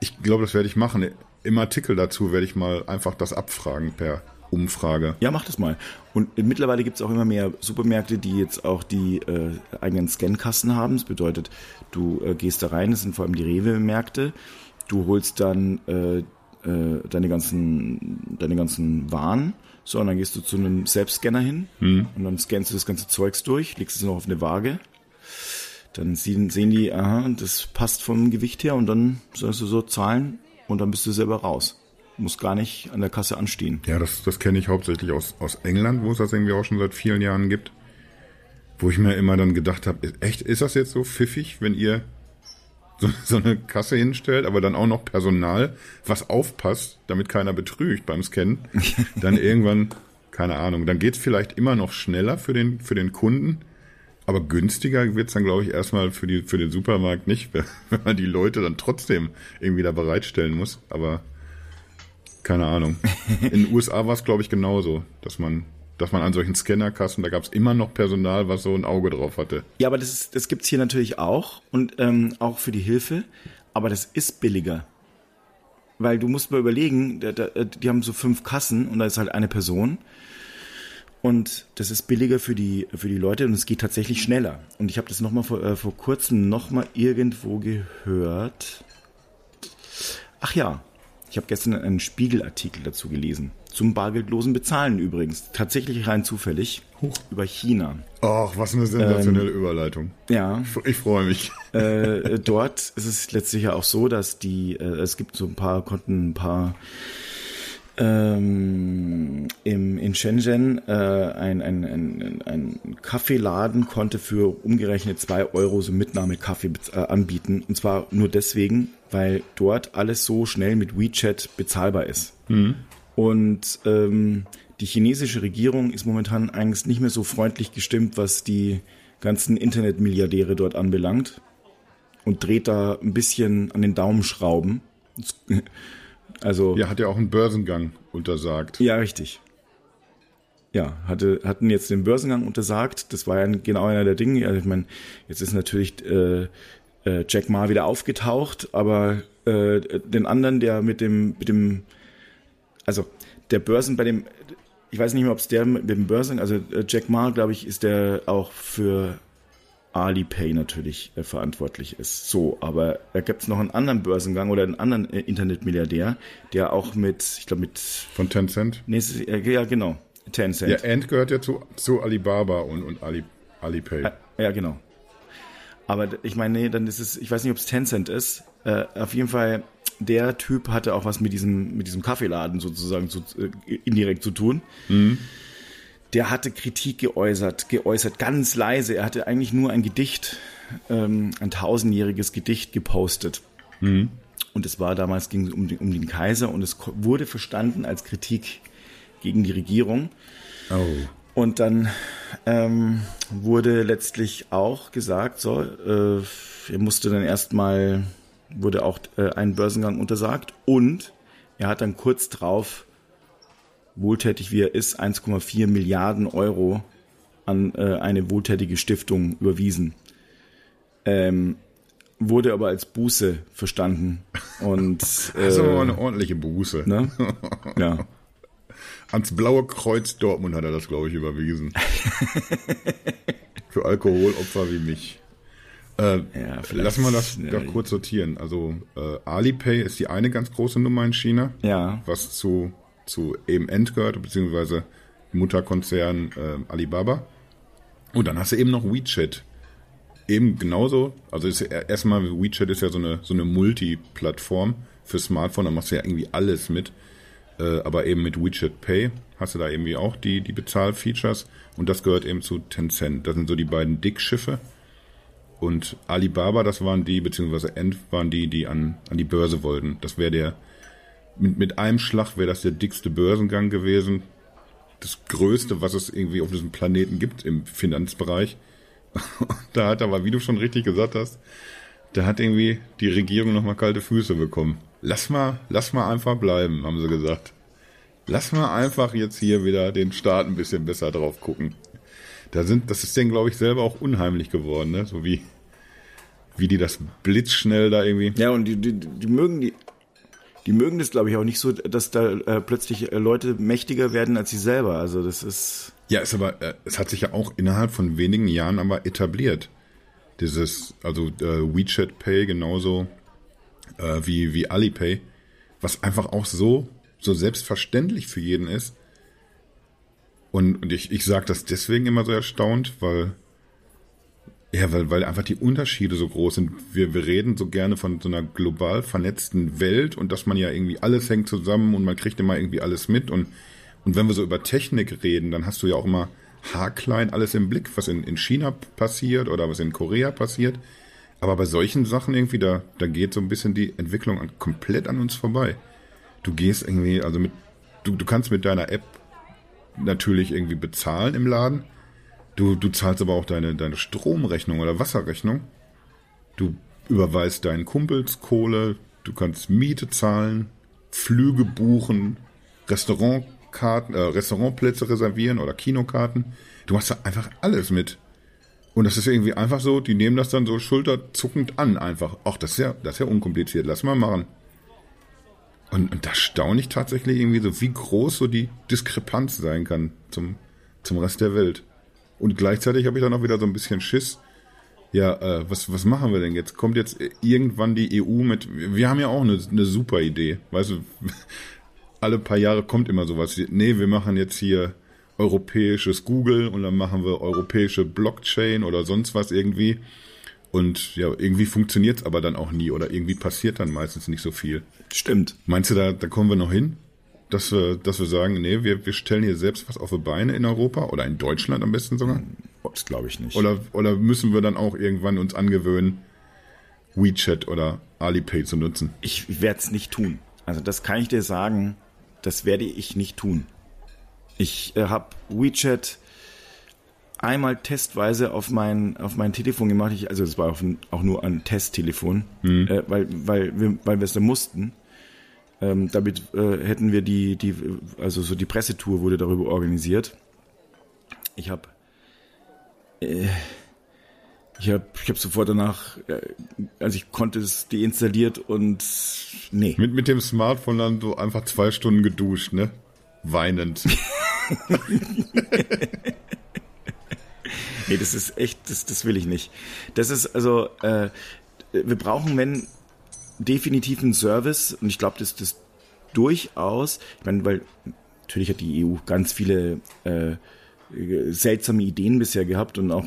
ich glaube, das werde ich machen. Im Artikel dazu werde ich mal einfach das abfragen per Umfrage. Ja, mach das mal. Und mittlerweile gibt es auch immer mehr Supermärkte, die jetzt auch die äh, eigenen Scankassen haben. Das bedeutet, du äh, gehst da rein, das sind vor allem die Rewe-Märkte. Du holst dann äh, äh, deine ganzen deine ganzen Waren so, und dann gehst du zu einem Selbstscanner hin mhm. und dann scannst du das ganze Zeugs durch, legst es noch auf eine Waage. Dann sehen, sehen die, aha, das passt vom Gewicht her und dann sollst du so zahlen und dann bist du selber raus. Du musst gar nicht an der Kasse anstehen. Ja, das, das kenne ich hauptsächlich aus, aus England, wo es das irgendwie auch schon seit vielen Jahren gibt. Wo ich mir immer dann gedacht habe, echt, ist das jetzt so pfiffig, wenn ihr so, <laughs> so eine Kasse hinstellt, aber dann auch noch Personal, was aufpasst, damit keiner betrügt beim Scannen, <laughs> dann irgendwann keine Ahnung. Dann geht's vielleicht immer noch schneller für den, für den Kunden. Aber günstiger wird's dann, glaube ich, erstmal für, die, für den Supermarkt nicht, <laughs> wenn man die Leute dann trotzdem irgendwie da bereitstellen muss. Aber keine Ahnung. In den USA war es, glaube ich, genauso, dass man, dass man an solchen Scannerkassen, da gab es immer noch Personal, was so ein Auge drauf hatte. Ja, aber das, das gibt's hier natürlich auch und ähm, auch für die Hilfe. Aber das ist billiger. Weil du musst mal überlegen, da, da, die haben so fünf Kassen und da ist halt eine Person. Und das ist billiger für die, für die Leute und es geht tatsächlich schneller. Und ich habe das nochmal vor, äh, vor kurzem nochmal irgendwo gehört. Ach ja, ich habe gestern einen Spiegelartikel dazu gelesen. Zum bargeldlosen Bezahlen übrigens. Tatsächlich rein zufällig. Hoch. Über China. Ach, was eine sensationelle ähm, Überleitung. Ja. Ich, ich freue mich. Äh, dort ist es letztlich ja auch so, dass die, äh, es gibt so ein paar, konnten ein paar ähm, im, in Shenzhen äh, ein, ein, ein, ein Kaffeeladen konnte für umgerechnet zwei Euro so Mitnahmekaffee äh, anbieten. Und zwar nur deswegen, weil dort alles so schnell mit WeChat bezahlbar ist. Mhm. Und ähm, die chinesische Regierung ist momentan eigentlich nicht mehr so freundlich gestimmt, was die ganzen Internetmilliardäre dort anbelangt und dreht da ein bisschen an den Daumenschrauben. <laughs> Also ja, hat ja auch einen Börsengang untersagt. Ja, richtig. Ja, hatte, hatten jetzt den Börsengang untersagt. Das war ja genau einer der Dinge. Also ich meine, jetzt ist natürlich äh, äh, Jack Ma wieder aufgetaucht, aber äh, den anderen, der mit dem, mit dem, also der Börsen bei dem, ich weiß nicht mehr, ob es der mit dem Börsen, also äh, Jack Ma, glaube ich, ist der auch für Alipay natürlich äh, verantwortlich ist. So, aber da gibt es noch einen anderen Börsengang oder einen anderen äh, Internetmilliardär, der auch mit, ich glaube mit... Von Tencent? Nee, äh, ja, genau. Tencent. Ja, Ant gehört ja zu, zu Alibaba und, und Ali, Alipay. Ja, ja, genau. Aber ich meine, nee, dann ist es, ich weiß nicht, ob es Tencent ist. Äh, auf jeden Fall, der Typ hatte auch was mit diesem, mit diesem Kaffeeladen sozusagen zu, äh, indirekt zu tun. Mhm der hatte Kritik geäußert, geäußert, ganz leise. Er hatte eigentlich nur ein Gedicht, ähm, ein tausendjähriges Gedicht gepostet. Mhm. Und es war damals ging um den, um den Kaiser und es wurde verstanden als Kritik gegen die Regierung. Oh. Und dann ähm, wurde letztlich auch gesagt, so, äh, er musste dann erstmal, wurde auch äh, ein Börsengang untersagt und er hat dann kurz drauf wohltätig wie er ist, 1,4 Milliarden Euro an äh, eine wohltätige Stiftung überwiesen. Ähm, wurde aber als Buße verstanden. Und, <laughs> äh, das ist aber eine ordentliche Buße. Ne? <laughs> Ja. Ans Blaue Kreuz Dortmund hat er das, glaube ich, überwiesen. <laughs> Für Alkoholopfer wie mich. Äh, ja, lassen wir das ja, doch kurz sortieren. Also äh, Alipay ist die eine ganz große Nummer in China, ja. was zu zu eben End gehört, beziehungsweise Mutterkonzern äh, Alibaba. Und dann hast du eben noch WeChat. Eben genauso, also ist erstmal WeChat ist ja so eine, so eine Multi-Plattform für Smartphone, da machst du ja irgendwie alles mit. Äh, aber eben mit WeChat Pay hast du da irgendwie auch die, die Bezahlfeatures und das gehört eben zu Tencent. Das sind so die beiden Dickschiffe. Und Alibaba, das waren die, beziehungsweise End waren die, die an, an die Börse wollten. Das wäre der mit, mit einem Schlag wäre das der dickste Börsengang gewesen. Das größte, was es irgendwie auf diesem Planeten gibt im Finanzbereich. <laughs> da hat aber, wie du schon richtig gesagt hast, da hat irgendwie die Regierung nochmal kalte Füße bekommen. Lass mal, lass mal einfach bleiben, haben sie gesagt. Lass mal einfach jetzt hier wieder den Staat ein bisschen besser drauf gucken. Da sind, das ist denen, glaube ich, selber auch unheimlich geworden, ne? So wie, wie die das blitzschnell da irgendwie. Ja, und die, die, die mögen die, die mögen das, glaube ich, auch nicht so, dass da äh, plötzlich äh, Leute mächtiger werden als sie selber. Also das ist. Ja, ist aber, äh, es hat sich ja auch innerhalb von wenigen Jahren aber etabliert. Dieses, also äh, WeChat Pay genauso äh, wie, wie Alipay, was einfach auch so, so selbstverständlich für jeden ist. Und, und ich, ich sage das deswegen immer so erstaunt, weil ja, weil, weil einfach die Unterschiede so groß sind. Wir, wir reden so gerne von so einer global vernetzten Welt und dass man ja irgendwie alles hängt zusammen und man kriegt immer irgendwie alles mit. Und, und wenn wir so über Technik reden, dann hast du ja auch immer haarklein alles im Blick, was in, in China passiert oder was in Korea passiert. Aber bei solchen Sachen irgendwie, da, da geht so ein bisschen die Entwicklung an, komplett an uns vorbei. Du gehst irgendwie, also mit, du, du kannst mit deiner App natürlich irgendwie bezahlen im Laden. Du, du zahlst aber auch deine, deine Stromrechnung oder Wasserrechnung. Du überweist deinen Kumpels Kohle, du kannst Miete zahlen, Flüge buchen, Restaurantkarten, äh, Restaurantplätze reservieren oder Kinokarten. Du machst da einfach alles mit. Und das ist irgendwie einfach so, die nehmen das dann so schulterzuckend an, einfach. Ach, das ja, das ist ja unkompliziert, lass mal machen. Und, und da staune ich tatsächlich irgendwie so, wie groß so die Diskrepanz sein kann zum, zum Rest der Welt. Und gleichzeitig habe ich dann auch wieder so ein bisschen Schiss. Ja, äh, was, was machen wir denn jetzt? Kommt jetzt irgendwann die EU mit, wir haben ja auch eine, eine super Idee. Weißt du, <laughs> alle paar Jahre kommt immer sowas. Nee, wir machen jetzt hier europäisches Google und dann machen wir europäische Blockchain oder sonst was irgendwie. Und ja, irgendwie funktioniert es aber dann auch nie oder irgendwie passiert dann meistens nicht so viel. Stimmt. Meinst du, da, da kommen wir noch hin? Dass wir, dass wir sagen, nee, wir, wir stellen hier selbst was auf die Beine in Europa oder in Deutschland am besten sogar? Das glaube ich nicht. Oder, oder müssen wir dann auch irgendwann uns angewöhnen, WeChat oder Alipay zu nutzen? Ich werde es nicht tun. Also das kann ich dir sagen, das werde ich nicht tun. Ich äh, habe WeChat einmal testweise auf mein, auf mein Telefon gemacht. Ich, also das war ein, auch nur ein Testtelefon, mhm. äh, weil, weil wir weil wir es da mussten. Ähm, damit äh, hätten wir die, die, also so die Pressetour wurde darüber organisiert. Ich habe äh, ich habe ich hab sofort danach, äh, also ich konnte es deinstalliert und nee. Mit, mit dem Smartphone dann so einfach zwei Stunden geduscht, ne? Weinend. <laughs> nee, das ist echt, das, das will ich nicht. Das ist also, äh, wir brauchen, wenn definitiv einen Service und ich glaube, dass das durchaus, ich meine, weil natürlich hat die EU ganz viele äh, seltsame Ideen bisher gehabt und auch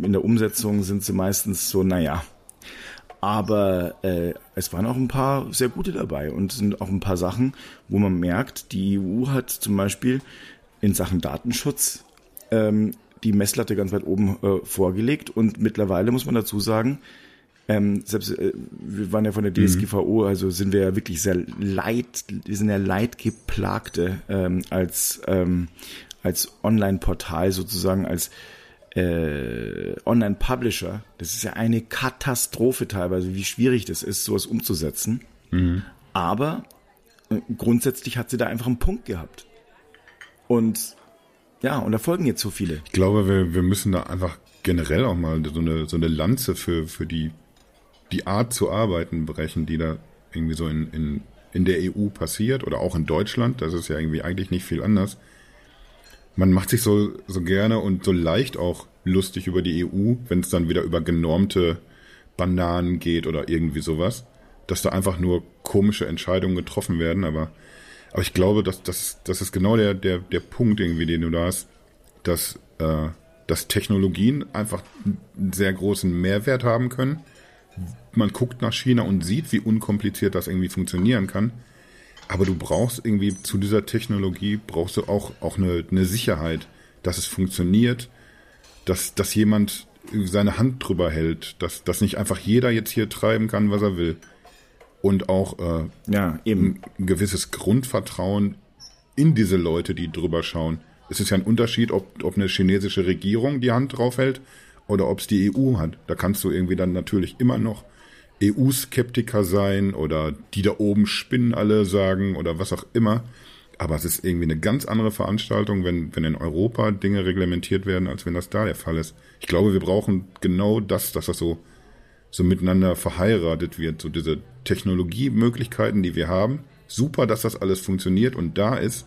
in der Umsetzung sind sie meistens so, naja. Aber äh, es waren auch ein paar sehr gute dabei und sind auch ein paar Sachen, wo man merkt, die EU hat zum Beispiel in Sachen Datenschutz ähm, die Messlatte ganz weit oben äh, vorgelegt und mittlerweile muss man dazu sagen, ähm, selbst äh, wir waren ja von der DSGVO, mhm. also sind wir ja wirklich sehr leid, wir sind ja leidgeplagte ähm, als ähm, als Online-Portal sozusagen als äh, Online-Publisher, das ist ja eine Katastrophe teilweise, wie schwierig das ist, sowas umzusetzen. Mhm. Aber äh, grundsätzlich hat sie da einfach einen Punkt gehabt. Und ja, und da folgen jetzt so viele. Ich glaube, wir, wir müssen da einfach generell auch mal so eine, so eine Lanze für, für die, die Art zu arbeiten brechen, die da irgendwie so in, in, in der EU passiert oder auch in Deutschland. Das ist ja irgendwie eigentlich nicht viel anders man macht sich so, so gerne und so leicht auch lustig über die EU, wenn es dann wieder über genormte Bananen geht oder irgendwie sowas, dass da einfach nur komische Entscheidungen getroffen werden, aber, aber ich glaube, dass, dass, das ist genau der, der, der Punkt irgendwie, den du da hast, dass, äh, dass Technologien einfach einen sehr großen Mehrwert haben können. Man guckt nach China und sieht, wie unkompliziert das irgendwie funktionieren kann. Aber du brauchst irgendwie zu dieser Technologie, brauchst du auch, auch eine, eine Sicherheit, dass es funktioniert, dass, dass jemand seine Hand drüber hält, dass, dass nicht einfach jeder jetzt hier treiben kann, was er will. Und auch äh, ja, eben. ein gewisses Grundvertrauen in diese Leute, die drüber schauen. Es ist ja ein Unterschied, ob, ob eine chinesische Regierung die Hand drauf hält oder ob es die EU hat. Da kannst du irgendwie dann natürlich immer noch EU-Skeptiker sein oder die da oben spinnen alle sagen oder was auch immer. Aber es ist irgendwie eine ganz andere Veranstaltung, wenn, wenn in Europa Dinge reglementiert werden, als wenn das da der Fall ist. Ich glaube, wir brauchen genau das, dass das so, so miteinander verheiratet wird, so diese Technologiemöglichkeiten, die wir haben. Super, dass das alles funktioniert und da ist.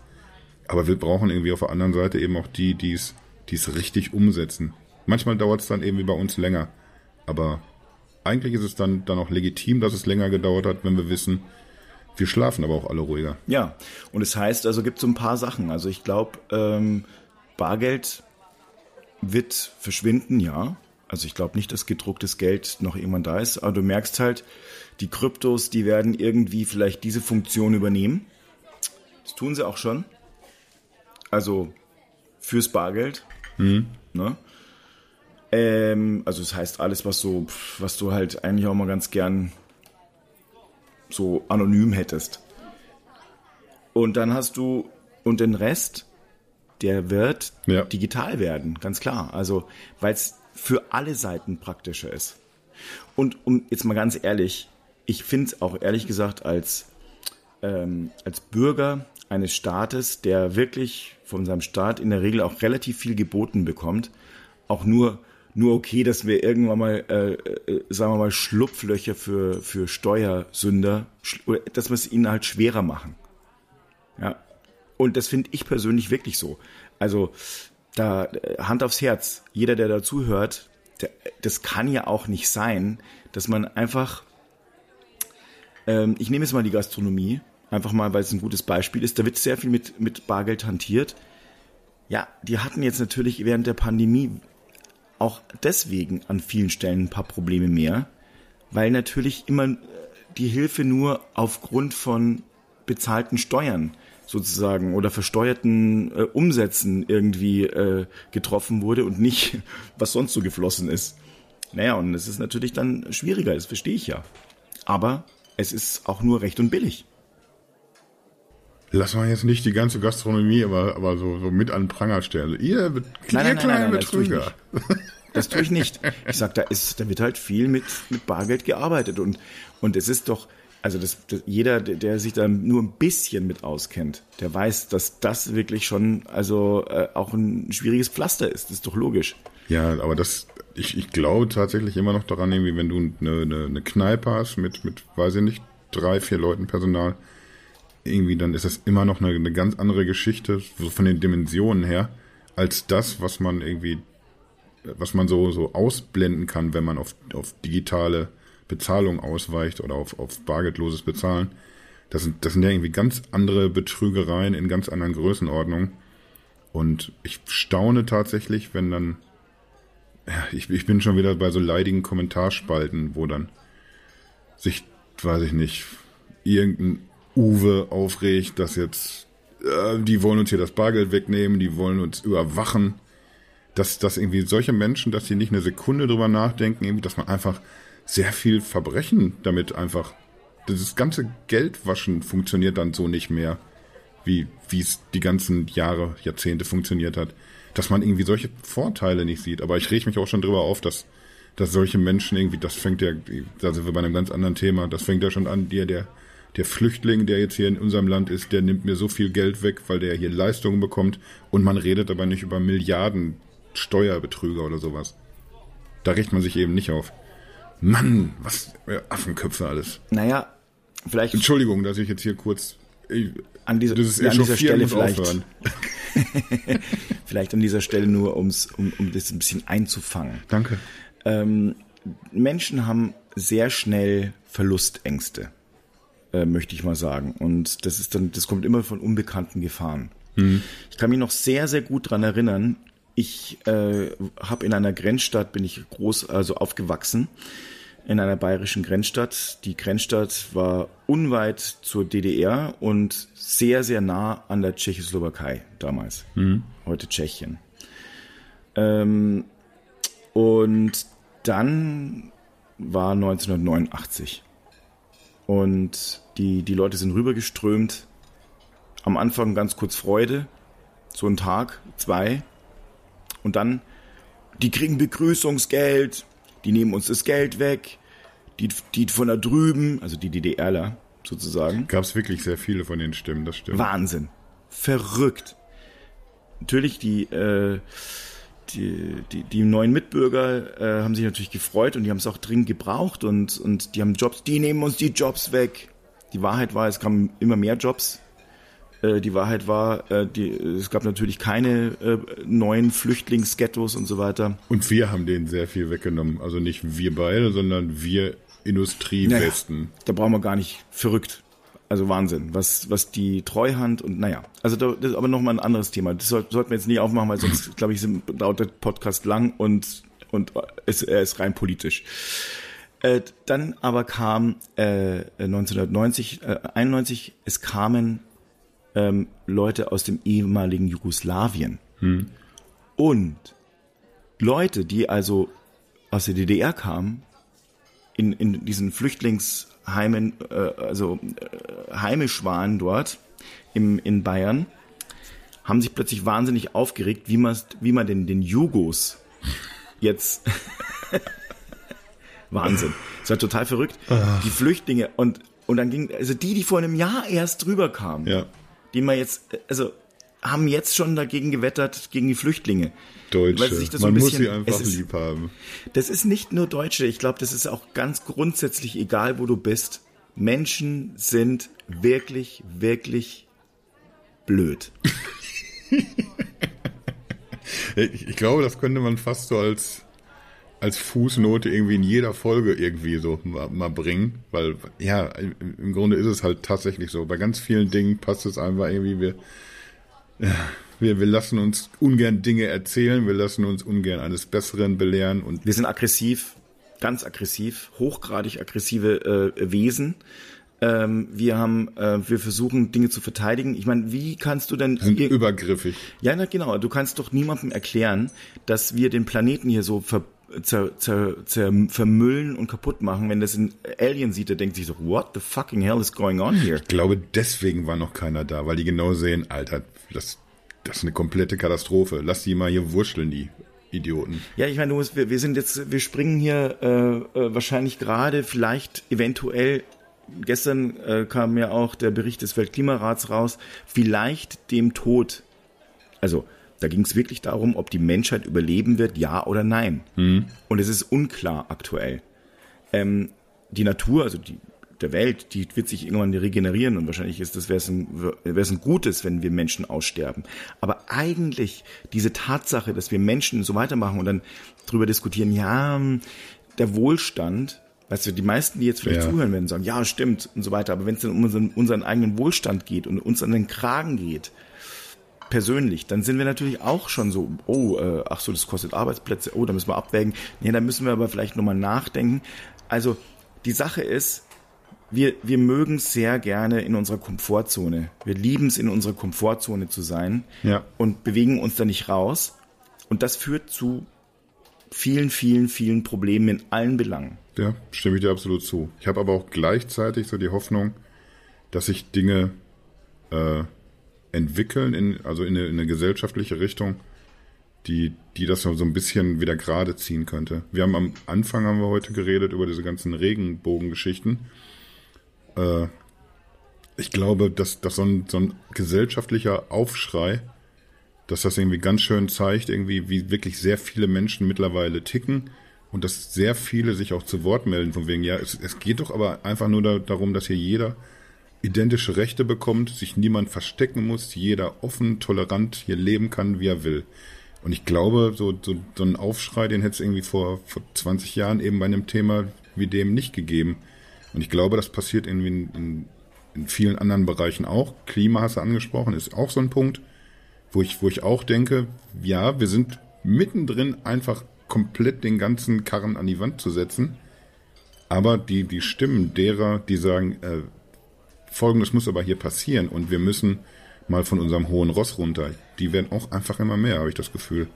Aber wir brauchen irgendwie auf der anderen Seite eben auch die, die es, richtig umsetzen. Manchmal dauert es dann irgendwie bei uns länger. Aber eigentlich ist es dann, dann auch legitim, dass es länger gedauert hat, wenn wir wissen, wir schlafen aber auch alle ruhiger. Ja, und es heißt, also gibt es so ein paar Sachen. Also ich glaube, ähm, Bargeld wird verschwinden, ja. Also ich glaube nicht, dass gedrucktes Geld noch irgendwann da ist, aber du merkst halt, die Kryptos, die werden irgendwie vielleicht diese Funktion übernehmen. Das tun sie auch schon. Also fürs Bargeld. Mhm. Ne? Ähm, also das heißt alles, was so, was du halt eigentlich auch mal ganz gern so anonym hättest. Und dann hast du, und den Rest, der wird Ja. digital werden, ganz klar. Also, weil es für alle Seiten praktischer ist. Und um jetzt mal ganz ehrlich, ich finde es auch ehrlich gesagt als, ähm, als Bürger eines Staates, der wirklich von seinem Staat in der Regel auch relativ viel geboten bekommt, auch nur, nur okay, dass wir irgendwann mal, äh, äh, sagen wir mal, Schlupflöcher für, für Steuersünder, dass wir es ihnen halt schwerer machen. Ja. Und das finde ich persönlich wirklich so. Also, da, äh, Hand aufs Herz, jeder, der da zuhört, der, das kann ja auch nicht sein, dass man einfach, ähm, ich nehme jetzt mal die Gastronomie, einfach mal, weil es ein gutes Beispiel ist, da wird sehr viel mit, mit Bargeld hantiert. Ja, die hatten jetzt natürlich während der Pandemie auch deswegen an vielen Stellen ein paar Probleme mehr, weil natürlich immer die Hilfe nur aufgrund von bezahlten Steuern sozusagen oder versteuerten äh, Umsätzen irgendwie äh, getroffen wurde und nicht, <laughs> was sonst so geflossen ist. Naja, und es ist natürlich dann schwieriger, das verstehe ich ja. Aber es ist auch nur recht und billig. Lass mal jetzt nicht die ganze Gastronomie, aber, aber so, so mit an den Pranger stellen. Ihr, Nein, nein, kleinen nein, das tue ich Betrüger. Das tue ich nicht. Ich sag, da ist, da wird halt viel mit, mit Bargeld gearbeitet und, und es ist doch, also das, das, jeder, der, sich da nur ein bisschen mit auskennt, der weiß, dass das wirklich schon, also äh, auch ein schwieriges Pflaster ist. Das ist doch logisch. Ja, aber das, ich, ich glaube tatsächlich immer noch daran, irgendwie, wenn du eine, eine, eine Kneipe hast mit, mit, weiß ich nicht, drei, vier Leuten Personal, irgendwie, dann ist das immer noch eine, eine ganz andere Geschichte, so von den Dimensionen her, als das, was man irgendwie, was man so, so ausblenden kann, wenn man auf, auf digitale Bezahlung ausweicht oder auf, auf bargeldloses Bezahlen. Das sind, das sind ja irgendwie ganz andere Betrügereien in ganz anderen Größenordnungen. Und ich staune tatsächlich, wenn dann ja, ich, ich bin schon wieder bei so leidigen Kommentarspalten, wo dann sich, weiß ich nicht, irgendein Uwe aufregt, dass jetzt, äh, die wollen uns hier das Bargeld wegnehmen, die wollen uns überwachen. Dass, dass irgendwie solche Menschen, dass sie nicht eine Sekunde drüber nachdenken, dass man einfach sehr viel Verbrechen damit einfach, das ganze Geldwaschen funktioniert dann so nicht mehr, wie, es die ganzen Jahre, Jahrzehnte funktioniert hat dass man irgendwie solche Vorteile nicht sieht. Aber ich reg mich auch schon drüber auf, dass, dass solche Menschen irgendwie, das fängt ja, da sind wir bei einem ganz anderen Thema, das fängt ja schon an, der, der, der Flüchtling, der jetzt hier in unserem Land ist, der nimmt mir so viel Geld weg, weil der hier Leistungen bekommt und man redet aber nicht über Milliarden Steuerbetrüger oder sowas. Da regt man sich eben nicht auf. Mann, was äh, Affenköpfe alles. Naja, vielleicht Entschuldigung, dass ich jetzt hier kurz. Ich, an dieser, das ist an dieser Stelle vielleicht, <laughs> vielleicht an dieser Stelle nur, ums, um, um das ein bisschen einzufangen. Danke. Ähm, Menschen haben sehr schnell Verlustängste, äh, möchte ich mal sagen. Und das ist dann, das kommt immer von unbekannten Gefahren. Ich kann mich noch sehr, sehr gut dran erinnern. Ich äh, habe in einer Grenzstadt bin ich groß, also aufgewachsen in einer bayerischen Grenzstadt. Die Grenzstadt war unweit zur DDR und sehr, sehr nah an der Tschechoslowakei damals. Heute Tschechien. Ähm, und dann war 1989. Und die, die Leute sind rübergeströmt. Am Anfang ganz kurz Freude. So ein Tag, zwei. Und dann, die kriegen Begrüßungsgeld. Die nehmen uns das Geld weg. Die, die von da drüben, also die DDRler sozusagen. Gab es wirklich sehr viele von den Stimmen, das stimmt. Wahnsinn. Verrückt. Natürlich, die, äh, die, die, die neuen Mitbürger äh, haben sich natürlich gefreut und die haben es auch dringend gebraucht und, und die haben Jobs, die nehmen uns die Jobs weg. Die Wahrheit war, es kamen immer mehr Jobs. Äh, die Wahrheit war, äh, die, es gab natürlich keine äh, neuen Flüchtlingsghettos und so weiter. Und wir haben denen sehr viel weggenommen. Also nicht wir beide, sondern wir Industriewesten. Da brauchen wir gar nicht verrückt. Also Wahnsinn, was, was die Treuhand und naja, also da, das ist aber nochmal ein anderes Thema. Das soll, sollten wir jetzt nicht aufmachen, weil sonst, <laughs> glaube ich, sind, dauert der Podcast lang und, und es, er ist rein politisch. Äh, dann aber kam äh, 1990, äh, 91, es kamen ähm, Leute aus dem ehemaligen Jugoslawien. Und Leute, die also aus der DDR kamen, in, in diesen Flüchtlingsheimen, äh, also äh, heimisch waren dort im, in Bayern, haben sich plötzlich wahnsinnig aufgeregt, wie man, wie man den, den Jugos jetzt <laughs> Wahnsinn. Das war total verrückt. Die Flüchtlinge und, und dann ging, also die, die vor einem Jahr erst drüber kamen, Ja. Die man jetzt, also haben jetzt schon dagegen gewettert, gegen die Flüchtlinge. Deutsche. Das so Man ein muss bisschen- sie einfach ist- lieb haben. Das ist nicht nur Deutsche, ich glaube, das ist auch ganz grundsätzlich egal, wo du bist. Menschen sind wirklich, wirklich blöd. <laughs> Ich glaube, das könnte man fast so als, als Fußnote irgendwie in jeder Folge irgendwie so mal, mal bringen. Weil, ja, im, Grunde ist es halt tatsächlich so. Bei ganz vielen Dingen passt es einfach irgendwie, wir, <laughs> wir, wir lassen uns ungern Dinge erzählen, wir lassen uns ungern eines Besseren belehren und Wir sind aggressiv, ganz aggressiv, hochgradig aggressive äh, Wesen. Ähm, wir haben, äh, wir versuchen Dinge zu verteidigen. Ich meine, wie kannst du denn sind übergriffig. Ja, na genau. Du kannst doch niemandem erklären, dass wir den Planeten hier so ver, zer, zer, zer, vermüllen und kaputt machen. Wenn das ein Alien sieht, der denkt sich so, what the fucking hell is going on here? Ich glaube, deswegen war noch keiner da, weil die genau sehen, Alter, das, das ist eine komplette Katastrophe. Lass die mal hier wurschteln, die Idioten. Ja, ich meine, du musst, wir, wir sind jetzt, wir springen hier äh, äh, wahrscheinlich gerade, vielleicht eventuell, gestern äh, kam ja auch der Bericht des Weltklimarats raus, vielleicht dem Tod. Also, da ging es wirklich darum, ob die Menschheit überleben wird, ja oder nein. Und es ist unklar aktuell. Ähm, die Natur, also die der Welt, die wird sich irgendwann regenerieren und wahrscheinlich ist das wäre es ein, wär's ein Gutes, wenn wir Menschen aussterben. Aber eigentlich diese Tatsache, dass wir Menschen so weitermachen und dann drüber diskutieren, ja, der Wohlstand, weißt du, die meisten, die jetzt vielleicht Ja. zuhören werden, sagen, ja, stimmt und so weiter. Aber wenn es dann um unseren, unseren eigenen Wohlstand geht und uns an den Kragen geht, persönlich, dann sind wir natürlich auch schon so, oh, äh, ach so, das kostet Arbeitsplätze, oh, da müssen wir abwägen. Nee, da müssen wir aber vielleicht nochmal nachdenken. Also die Sache ist, wir, wir mögen es sehr gerne in unserer Komfortzone. Wir lieben es, in unserer Komfortzone zu sein Ja. und bewegen uns da nicht raus. Und das führt zu vielen, vielen, vielen Problemen in allen Belangen. Ja, stimme ich dir absolut zu. Ich habe aber auch gleichzeitig so die Hoffnung, dass sich Dinge äh, entwickeln, in, also in eine, in eine gesellschaftliche Richtung, die, die das so ein bisschen wieder gerade ziehen könnte. Wir haben am Anfang haben wir heute geredet über diese ganzen Regenbogengeschichten. Äh, ich glaube, dass, dass so, ein, so ein gesellschaftlicher Aufschrei, dass das irgendwie ganz schön zeigt, irgendwie, wie wirklich sehr viele Menschen mittlerweile ticken und dass sehr viele sich auch zu Wort melden, von wegen, ja, es, es geht doch aber einfach nur da, darum, dass hier jeder identische Rechte bekommt, sich niemand verstecken muss, jeder offen, tolerant hier leben kann, wie er will. Und ich glaube, so, so, so einen Aufschrei, den hätte es irgendwie vor, vor 20 Jahren eben bei einem Thema wie dem nicht gegeben. Und ich glaube, das passiert irgendwie in, in, in vielen anderen Bereichen auch. Klima hast du angesprochen, ist auch so ein Punkt, wo ich, wo ich auch denke, ja, wir sind mittendrin einfach komplett den ganzen Karren an die Wand zu setzen. Aber die, die Stimmen derer, die sagen, äh, Folgendes muss aber hier passieren und wir müssen mal von unserem hohen Ross runter, die werden auch einfach immer mehr, habe ich das Gefühl.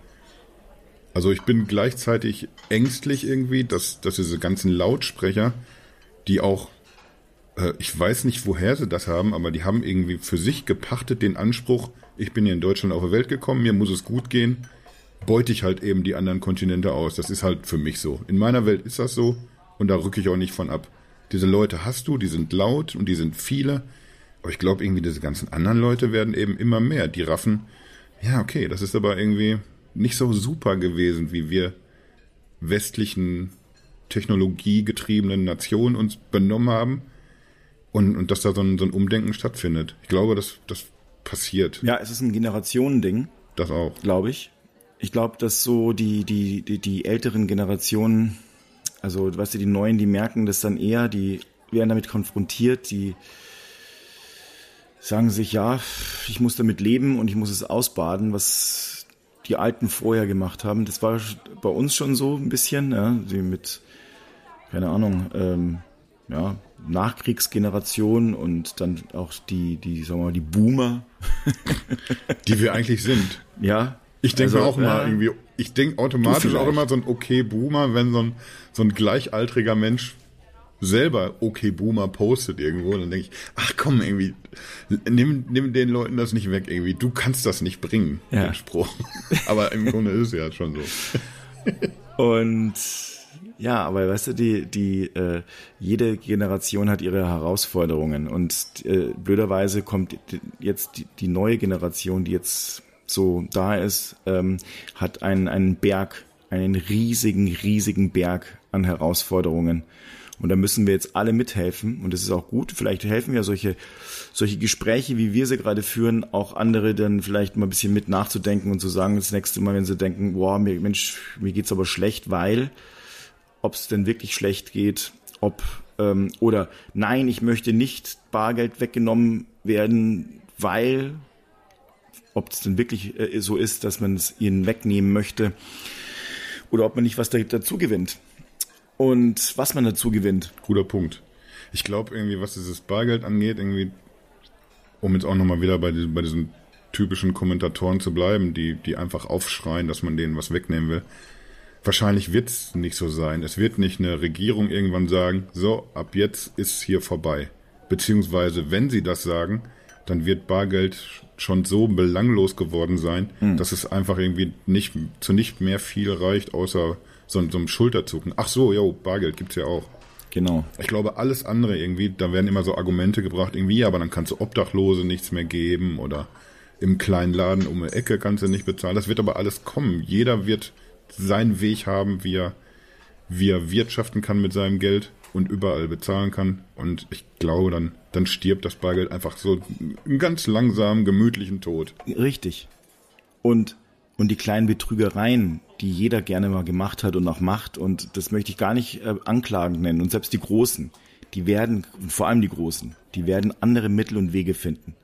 Also ich bin gleichzeitig ängstlich irgendwie, dass, dass diese ganzen Lautsprecher, die auch, äh, ich weiß nicht, woher sie das haben, aber die haben irgendwie für sich gepachtet den Anspruch, ich bin hier in Deutschland auf die Welt gekommen, mir muss es gut gehen, beute ich halt eben die anderen Kontinente aus. Das ist halt für mich so. In meiner Welt ist das so und da rücke ich auch nicht von ab. Diese Leute hast du, die sind laut und die sind viele. Aber ich glaube irgendwie, diese ganzen anderen Leute werden eben immer mehr. Die raffen, ja, okay, das ist aber irgendwie nicht so super gewesen, wie wir westlichen, technologiegetriebenen Nationen uns benommen haben. Und, und dass da so ein, so ein Umdenken stattfindet. Ich glaube, das, das passiert. Ja, es ist ein Generationending, Das auch. glaube ich. Ich glaube, dass so die, die, die, die älteren Generationen, also weißt du, die Neuen, die merken das dann eher, die werden damit konfrontiert, die sagen sich, ja, ich muss damit leben und ich muss es ausbaden, was die Alten vorher gemacht haben. Das war bei uns schon so ein bisschen, ja, mit, keine Ahnung, ähm, ja, Nachkriegsgeneration und dann auch die, die, sagen wir mal, die Boomer, <laughs> Die wir eigentlich sind. ja. Ich denke Also, auch mal ja. irgendwie, ich denke automatisch auch immer so ein okay Boomer, wenn so ein, so ein gleichaltriger Mensch selber okay Boomer postet irgendwo, dann denke ich, ach komm, irgendwie, nimm, nimm den Leuten das nicht weg, irgendwie, du kannst das nicht bringen, Ja. den Spruch. <laughs> Aber im Grunde ist es ja schon so. Und ja, aber weißt du, die, die, äh, jede Generation hat ihre Herausforderungen und äh, blöderweise kommt jetzt die, die neue Generation, die jetzt so da ist, ähm, hat einen, einen Berg, einen riesigen, riesigen Berg an Herausforderungen. Und da müssen wir jetzt alle mithelfen. Und das ist auch gut. Vielleicht helfen ja solche, solche Gespräche, wie wir sie gerade führen, auch andere dann vielleicht mal ein bisschen mit nachzudenken und zu sagen, das nächste Mal, wenn sie denken, boah, mir, Mensch, mir geht's aber schlecht, weil, ob es denn wirklich schlecht geht, ob, ähm, oder nein, ich möchte nicht Bargeld weggenommen werden, weil, ob es denn wirklich äh, so ist, dass man es ihnen wegnehmen möchte, oder ob man nicht was da, dazu gewinnt. Und was man dazu gewinnt. Guter Punkt. Ich glaube irgendwie, was dieses Bargeld angeht, irgendwie, um jetzt auch nochmal wieder bei, diesen- bei diesen typischen Kommentatoren zu bleiben, die, die einfach aufschreien, dass man denen was wegnehmen will. Wahrscheinlich wird es nicht so sein. Es wird nicht eine Regierung irgendwann sagen, so, ab jetzt ist hier vorbei. Beziehungsweise, wenn sie das sagen, dann wird Bargeld schon so belanglos geworden sein, dass es einfach irgendwie nicht zu nicht mehr viel reicht, außer so, so einem Schulterzucken. Ach so, jo, Bargeld gibt's ja auch. Genau. Ich glaube, alles andere irgendwie, da werden immer so Argumente gebracht, irgendwie, aber dann kannst du Obdachlose nichts mehr geben oder im kleinen Laden um die Ecke kannst du nicht bezahlen. Das wird aber alles kommen. Jeder wird seinen Weg haben, wie er, wie er wirtschaften kann mit seinem Geld und überall bezahlen kann. Und ich glaube, dann, dann stirbt das Bargeld einfach so einen ganz langsamen, gemütlichen Tod. Richtig. Und, und die kleinen Betrügereien, die jeder gerne mal gemacht hat und auch macht, und das möchte ich gar nicht äh, anklagend nennen, und selbst die Großen, die werden, vor allem die Großen, die werden andere Mittel und Wege finden,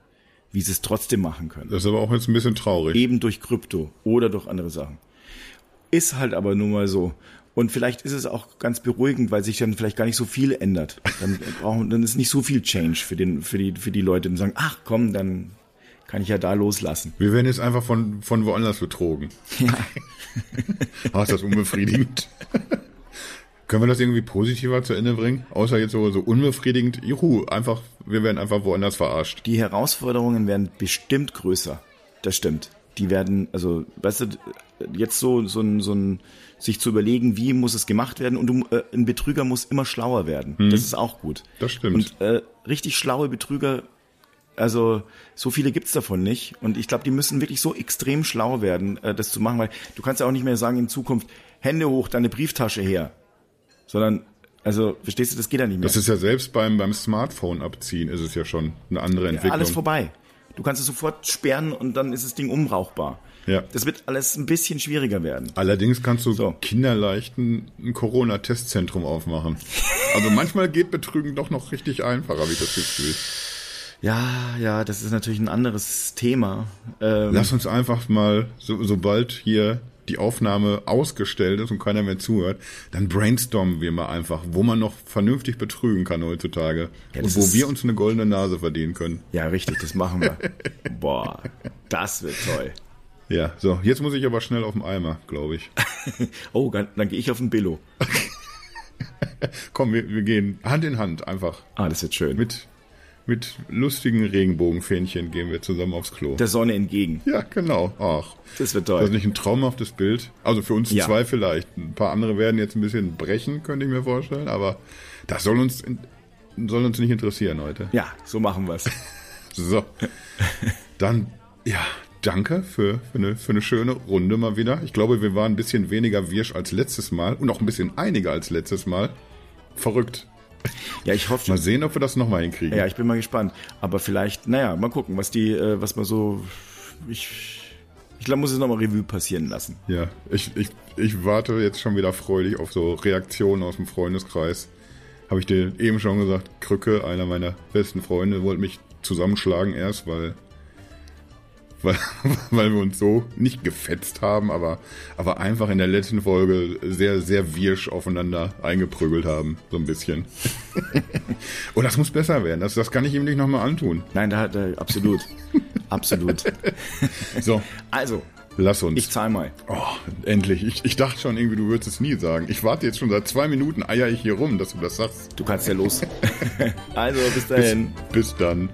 wie sie es trotzdem machen können. Das ist aber auch jetzt ein bisschen traurig. Eben durch Krypto oder durch andere Sachen. Ist halt aber nun mal so. Und vielleicht ist es auch ganz beruhigend, weil sich dann vielleicht gar nicht so viel ändert. Dann brauchen, dann ist nicht so viel Change für den, für die, für die Leute und sagen, ach komm, dann kann ich ja da loslassen. Wir werden jetzt einfach von, von woanders betrogen. Ja. <laughs> Ah, ist das unbefriedigend. <laughs> Können wir das irgendwie positiver zu Ende bringen? Außer jetzt so, so unbefriedigend. Juhu, einfach, wir werden einfach woanders verarscht. Die Herausforderungen werden bestimmt größer. Das stimmt. Die werden, also, weißt du, jetzt so, so ein, so ein, sich zu überlegen, wie muss es gemacht werden und du, äh, ein Betrüger muss immer schlauer werden. Das ist auch gut. Das stimmt. Und äh, richtig schlaue Betrüger, also so viele gibt's davon nicht. Und ich glaube, die müssen wirklich so extrem schlau werden, äh, das zu machen, weil du kannst ja auch nicht mehr sagen in Zukunft, Hände hoch, deine Brieftasche her. Sondern, also, verstehst du, das geht ja nicht mehr. Das ist ja selbst beim, beim Smartphone abziehen, ist es ja schon eine andere Entwicklung. Alles vorbei. Du kannst es sofort sperren und dann ist das Ding unbrauchbar. Ja. Das wird alles ein bisschen schwieriger werden. Allerdings kannst du So. kinderleicht ein, ein Corona-Testzentrum aufmachen. Also manchmal geht Betrügen doch noch richtig einfach, habe ich das Gefühl. Ja, ja, das ist natürlich ein anderes Thema. Ähm, Lass uns einfach mal, so, sobald hier die Aufnahme ausgestellt ist und keiner mehr zuhört, dann brainstormen wir mal einfach, wo man noch vernünftig betrügen kann heutzutage. Ja, und wo wir uns eine goldene Nase verdienen können. ja, richtig, das machen wir. <laughs> Boah, das wird toll. Ja, so, jetzt muss ich aber schnell auf den Eimer, glaube ich. <laughs> Oh, dann, dann gehe ich auf den Billo. <laughs> Komm, wir, wir gehen Hand in Hand einfach. Ah, das wird schön. Mit, mit lustigen Regenbogenfähnchen gehen wir zusammen aufs Klo. Der Sonne entgegen. ja, genau. Ach. Das wird Das ist toll. nicht ein traumhaftes Bild. Also für uns Ja. zwei vielleicht. Ein paar andere werden jetzt ein bisschen brechen, könnte ich mir vorstellen. Aber das soll uns, soll uns nicht interessieren heute. Ja, so machen wir's. <laughs> So. Dann, ja, danke für, für, eine, für eine schöne Runde mal wieder. Ich glaube, wir waren ein bisschen weniger wirsch als letztes Mal und auch ein bisschen einiger als letztes Mal. Verrückt. Ja, ich hoffe, Mal sehen, ob wir das nochmal hinkriegen. Ja, ich bin mal gespannt. Aber vielleicht, naja, mal gucken, was die, äh, was man so. Ich, ich glaube, muss es nochmal Revue passieren lassen. Ja, ich, ich, ich warte jetzt schon wieder freudig auf so Reaktionen aus dem Freundeskreis. Habe ich dir eben schon gesagt, Krücke, einer meiner besten Freunde, wollte mich zusammenschlagen erst, weil, weil, <laughs> weil wir uns so nicht gefetzt haben, aber, aber einfach in der letzten Folge sehr, sehr wirsch aufeinander eingeprügelt haben, so ein bisschen. <laughs> Und das muss besser werden, das, das kann ich ihm nicht nochmal antun. Nein, da hat er absolut. absolut. <laughs> So, Also, Lass uns. Ich zahl mal. Oh, endlich. Ich, ich dachte schon irgendwie, du würdest es nie sagen. Ich warte jetzt schon seit zwei Minuten, eier ich hier rum, dass du das sagst. Du kannst ja los. also, bis dahin. Bis, bis dann.